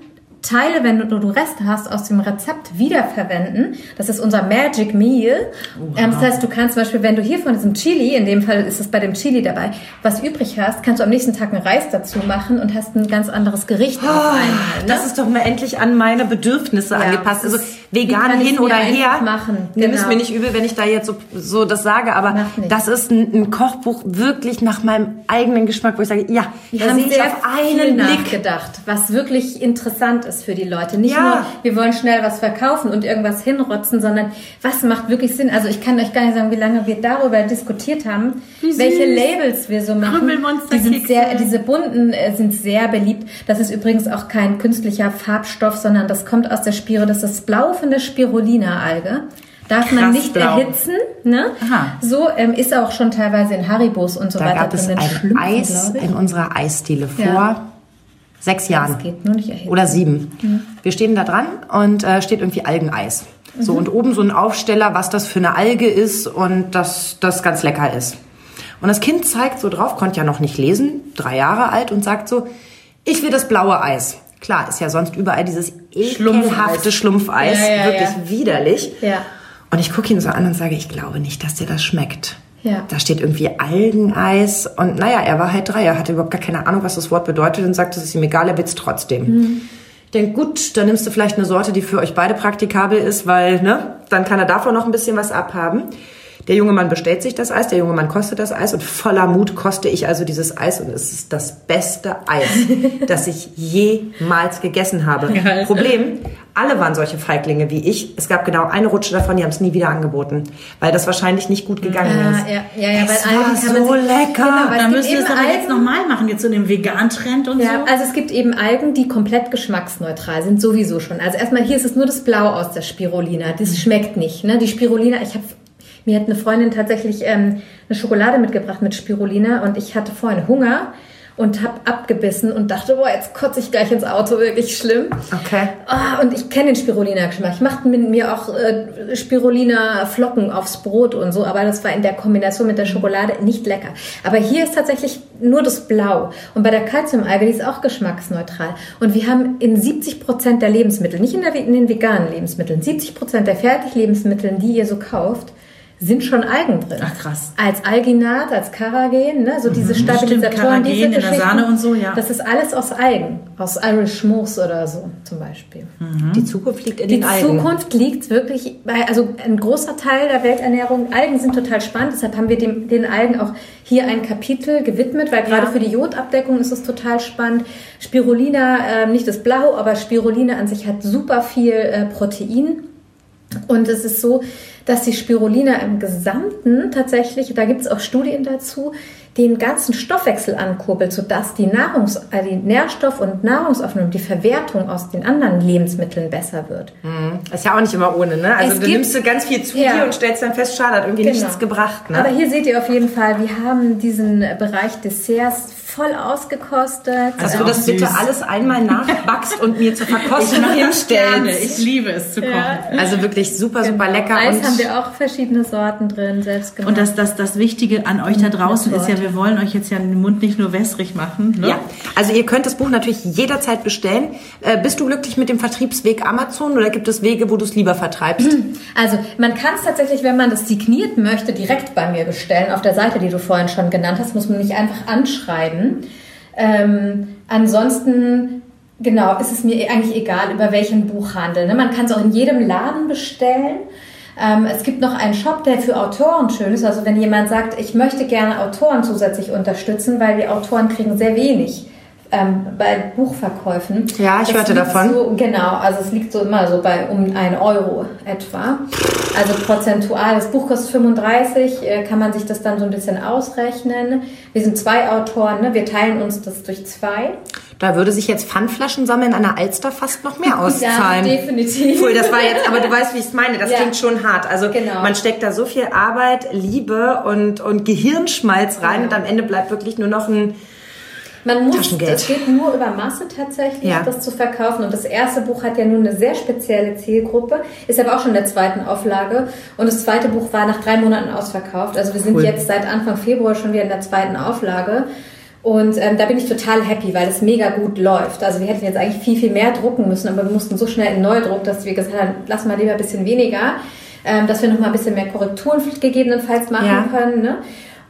Teile, wenn du, du Reste hast, aus dem Rezept wiederverwenden. Das ist unser Magic Meal. Wow. Ähm, das heißt, du kannst zum Beispiel, wenn du hier von diesem Chili, in dem Fall ist es bei dem Chili dabei, was übrig hast, kannst du am nächsten Tag einen Reis dazu machen und hast ein ganz anderes Gericht oh, auf einmal. Ne? Das ist doch mal endlich an meine Bedürfnisse ja, angepasst. Also vegan hin oder her. Machen. Nimm genau. es mir nicht übel, wenn ich da jetzt so, so das sage, aber das ist ein, ein, Kochbuch wirklich nach meinem eigenen Geschmack, wo ich sage, ja, da sehr ich auf einen Blick gedacht, was wirklich interessant ist ist für die Leute. Nicht ja. nur, wir wollen schnell was verkaufen und irgendwas hinrotzen, sondern was macht wirklich Sinn? Also ich kann euch gar nicht sagen, wie lange wir darüber diskutiert haben, welche Labels wir so machen. Die sind sehr, diese bunten äh, sind sehr beliebt. Das ist übrigens auch kein künstlicher Farbstoff, sondern das kommt aus der Spiro, das ist das Blau von der Spirulina-Alge darf Krass man nicht blau. erhitzen. Ne? Aha. So ähm, ist auch schon teilweise in Haribos und so da weiter gab es ein Eis in unserer Eisdiele vor ja sechs Jahren. Das geht nur nicht erheben. Oder sieben. Mhm. Wir stehen da dran und äh, steht irgendwie Algeneis. Mhm. So, und oben so ein Aufsteller, was das für eine Alge ist und dass das ganz lecker ist. Und das Kind zeigt so drauf, konnte ja noch nicht lesen, drei Jahre alt und sagt so, ich will das blaue Eis. Klar, ist ja sonst überall dieses ekelhafte Schlumpfeis, ja, ja, wirklich widerlich. Ja. Und ich gucke ihn so an und sage, ich glaube nicht, dass dir das schmeckt. Ja. Da steht irgendwie Algeneis und naja, er war halt drei, er hatte überhaupt gar keine Ahnung, was das Wort bedeutet und sagt, es ist ihm egal, er wird's trotzdem. Mhm. Ich denke, gut, dann nimmst du vielleicht eine Sorte, die für euch beide praktikabel ist, weil, ne, dann kann er davon noch ein bisschen was abhaben. Der junge Mann bestellt sich das Eis, der junge Mann kostet das Eis und voller Mut koste ich also dieses Eis und es ist das beste Eis, das ich jemals gegessen habe. Geil. Problem, alle waren solche Feiglinge wie ich. Es gab genau eine Rutsche davon, die haben es nie wieder angeboten, weil das wahrscheinlich nicht gut gegangen ja, ist. Ja, ja, ja, es weil war so sich, lecker. Genau, Dann müssen wir es aber Algen, jetzt nochmal machen, jetzt so den Vegan-Trend und ja, so. Also es gibt eben Algen, die komplett geschmacksneutral sind, sowieso schon. Also erstmal hier ist es nur das Blau aus der Spirulina. Das schmeckt nicht. Ne? Die Spirulina, ich habe mir hat eine Freundin tatsächlich ähm, eine Schokolade mitgebracht mit Spirulina und ich hatte vorhin Hunger und habe abgebissen und dachte, boah, jetzt kotze ich gleich ins Auto, wirklich schlimm. Okay. Oh, und ich kenne den Spirulina-Geschmack. Ich machte mit mir auch äh, Spirulina-Flocken aufs Brot und so, aber das war in der Kombination mit der Schokolade nicht lecker. Aber hier ist tatsächlich nur das Blau. Und bei der Calciumalge, die ist auch geschmacksneutral. Und wir haben in 70 Prozent der Lebensmittel, nicht in, der, in den veganen Lebensmitteln, 70 Prozent der Fertiglebensmittel, die ihr so kauft, sind schon Algen drin. Ach krass. Als Alginat, als Karagen, ne? so diese mhm, Stabilisatoren, Stimmt, diese in der Sahne und so, ja. Das ist alles aus Algen, aus Irish Moose oder so zum Beispiel. Mhm. Die Zukunft liegt in Die den Algen. Die Zukunft liegt wirklich bei, also ein großer Teil der Welternährung. Algen sind total spannend, deshalb haben wir dem, den Algen auch hier ein Kapitel gewidmet, weil gerade ja. für die Jodabdeckung ist es total spannend. Spirulina, äh, nicht das Blau, aber Spirulina an sich hat super viel äh, Protein. Und es ist so, dass die Spirulina im Gesamten tatsächlich, da gibt es auch Studien dazu, den ganzen Stoffwechsel ankurbelt, sodass die, Nahrungs-, äh, die Nährstoff- und Nahrungsaufnahme, die Verwertung aus den anderen Lebensmitteln besser wird. Mhm. Ist ja auch nicht immer ohne, ne? Also es du gibt, nimmst du ganz viel zu ja. dir und stellst dann fest, schade, hat irgendwie genau. nichts gebracht. Ne? Aber hier seht ihr auf jeden Fall, wir haben diesen Bereich Desserts voll ausgekostet. Dass du das süß. bitte alles einmal nachbackst und mir zur Verkostung hinstellst. Ich liebe es zu kochen. Ja. Also wirklich super, genau. super lecker. Eis und haben wir auch verschiedene Sorten drin, selbst gemacht. Und das, das, das Wichtige an euch da draußen ist ja, wir wollen euch jetzt ja den Mund nicht nur wässrig machen. Ne? Ja, also ihr könnt das Buch natürlich jederzeit bestellen. Äh, bist du glücklich mit dem Vertriebsweg Amazon oder gibt es Wege, wo du es lieber vertreibst? Also man kann es tatsächlich, wenn man das signiert möchte, direkt bei mir bestellen. Auf der Seite, die du vorhin schon genannt hast, muss man mich einfach anschreiben. Ähm, ansonsten Genau, ist es mir eigentlich egal, über welchen Buchhandel. Ne? Man kann es auch in jedem Laden bestellen. Ähm, es gibt noch einen Shop, der für Autoren schön ist. Also wenn jemand sagt, ich möchte gerne Autoren zusätzlich unterstützen, weil die Autoren kriegen sehr wenig ähm, bei Buchverkäufen. Ja, ich das hörte davon. So, genau, also es liegt so immer so bei um ein Euro etwa. Also prozentual. Das Buch kostet 35, äh, kann man sich das dann so ein bisschen ausrechnen. Wir sind zwei Autoren, ne? wir teilen uns das durch zwei. Da würde sich jetzt Pfandflaschen sammeln an der Alster fast noch mehr auszahlen. ja, definitiv. Cool, das war jetzt, aber du weißt, wie ich es meine. Das ja. klingt schon hart. Also genau. man steckt da so viel Arbeit, Liebe und, und Gehirnschmalz rein ja. und am Ende bleibt wirklich nur noch ein man muss, es geht nur über Masse tatsächlich, ja. das zu verkaufen. Und das erste Buch hat ja nun eine sehr spezielle Zielgruppe, ist aber auch schon in der zweiten Auflage. Und das zweite Buch war nach drei Monaten ausverkauft. Also wir sind cool. jetzt seit Anfang Februar schon wieder in der zweiten Auflage. Und ähm, da bin ich total happy, weil es mega gut läuft. Also wir hätten jetzt eigentlich viel, viel mehr drucken müssen, aber wir mussten so schnell in Neudruck, dass wir gesagt haben, lass mal lieber ein bisschen weniger, ähm, dass wir noch mal ein bisschen mehr Korrekturen gegebenenfalls machen ja. können. Ne?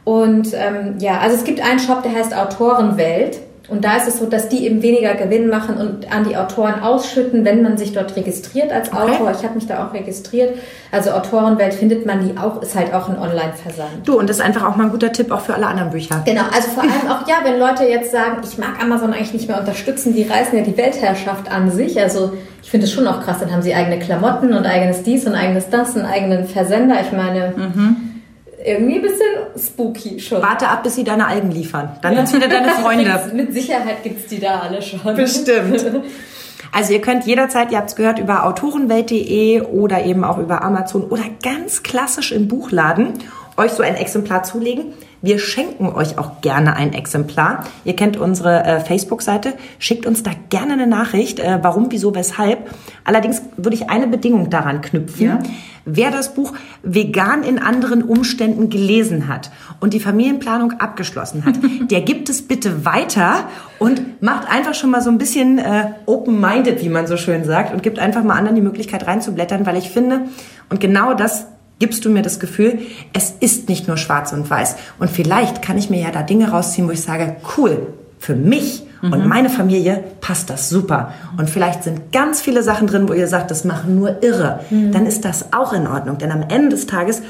Und ähm, ja, also es gibt einen Shop, der heißt Autorenwelt. Und da ist es so, dass die eben weniger Gewinn machen und an die Autoren ausschütten, wenn man sich dort registriert als okay. Autor. Ich habe mich da auch registriert. Also Autorenwelt findet man die auch, ist halt auch ein Online-Versand. Du, und das ist einfach auch mal ein guter Tipp auch für alle anderen Bücher. Genau, also vor allem auch, ja, wenn Leute jetzt sagen, ich mag Amazon eigentlich nicht mehr unterstützen, die reißen ja die Weltherrschaft an sich. Also ich finde es schon auch krass, dann haben sie eigene Klamotten und eigenes dies und eigenes das, einen eigenen Versender. Ich meine... Mhm irgendwie ein bisschen spooky schon. Warte ab, bis sie deine Algen liefern. Dann sind es wieder deine Freunde. Mit Sicherheit gibt es die da alle schon. Bestimmt. Also ihr könnt jederzeit, ihr habt es gehört, über autorenwelt.de oder eben auch über Amazon oder ganz klassisch im Buchladen euch so ein Exemplar zulegen. Wir schenken euch auch gerne ein Exemplar. Ihr kennt unsere äh, Facebook-Seite. Schickt uns da gerne eine Nachricht, äh, warum, wieso, weshalb. Allerdings würde ich eine Bedingung daran knüpfen. Ja. Wer das Buch vegan in anderen Umständen gelesen hat und die Familienplanung abgeschlossen hat, der gibt es bitte weiter und macht einfach schon mal so ein bisschen äh, open-minded, wie man so schön sagt, und gibt einfach mal anderen die Möglichkeit reinzublättern, weil ich finde, und genau das gibst du mir das Gefühl, es ist nicht nur schwarz und weiß. Und vielleicht kann ich mir ja da Dinge rausziehen, wo ich sage, cool, für mich mhm. und meine Familie passt das super. Und vielleicht sind ganz viele Sachen drin, wo ihr sagt, das machen nur irre. Mhm. Dann ist das auch in Ordnung. Denn am Ende des Tages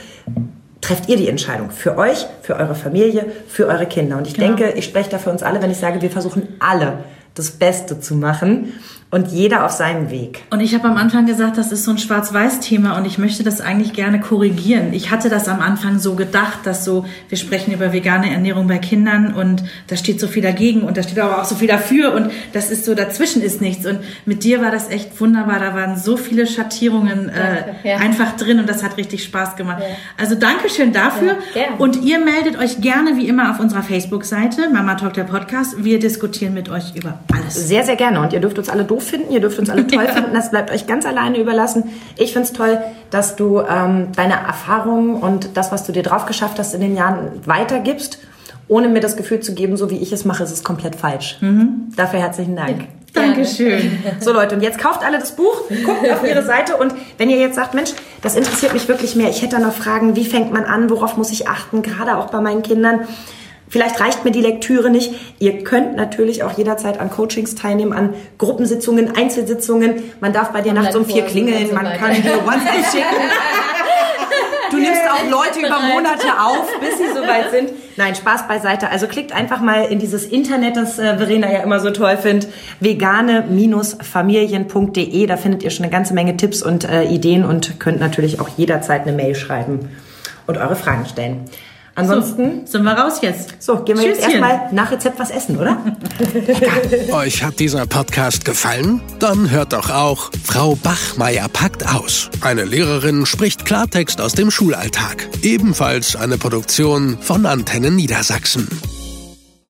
trefft ihr die Entscheidung. Für euch, für eure Familie, für eure Kinder. Und ich genau. denke, ich spreche da für uns alle, wenn ich sage, wir versuchen alle das Beste zu machen und jeder auf seinem Weg. Und ich habe am Anfang gesagt, das ist so ein Schwarz-Weiß-Thema und ich möchte das eigentlich gerne korrigieren. Ich hatte das am Anfang so gedacht, dass so, wir sprechen über vegane Ernährung bei Kindern und da steht so viel dagegen und da steht aber auch so viel dafür und das ist so, dazwischen ist nichts. Und mit dir war das echt wunderbar. Da waren so viele Schattierungen äh, ja. einfach drin und das hat richtig Spaß gemacht. Ja. Also Dankeschön dafür. Ja, und ihr meldet euch gerne wie immer auf unserer Facebook-Seite, Mama Talk der Podcast. Wir diskutieren mit euch über alles. Sehr, sehr gerne und ihr dürft uns alle doof finden, ihr dürft uns alle toll finden, das bleibt euch ganz alleine überlassen. Ich finde es toll, dass du ähm, deine Erfahrungen und das, was du dir drauf geschafft hast in den Jahren, weitergibst, ohne mir das Gefühl zu geben, so wie ich es mache, ist es komplett falsch. Mhm. Dafür herzlichen Dank. Dankeschön. So Leute, und jetzt kauft alle das Buch, guckt auf ihre Seite und wenn ihr jetzt sagt, Mensch, das interessiert mich wirklich mehr, ich hätte da noch Fragen, wie fängt man an, worauf muss ich achten, gerade auch bei meinen Kindern, Vielleicht reicht mir die Lektüre nicht. Ihr könnt natürlich auch jederzeit an Coachings teilnehmen, an Gruppensitzungen, Einzelsitzungen. Man darf bei dir nachts um vier klingeln, man kann dir WhatsApp schicken. Du nimmst auch Leute über Monate auf, bis sie soweit sind. Nein, Spaß beiseite. Also klickt einfach mal in dieses Internet, das äh, Verena ja immer so toll findet, vegane-familien.de. Da findet ihr schon eine ganze Menge Tipps und äh, Ideen und könnt natürlich auch jederzeit eine Mail schreiben und eure Fragen stellen. Ansonsten so, sind wir raus jetzt. So, gehen wir Tschüsschen. jetzt erstmal nach Rezept was essen, oder? Euch hat dieser Podcast gefallen? Dann hört doch auch Frau Bachmeier packt aus. Eine Lehrerin spricht Klartext aus dem Schulalltag. Ebenfalls eine Produktion von Antennen Niedersachsen.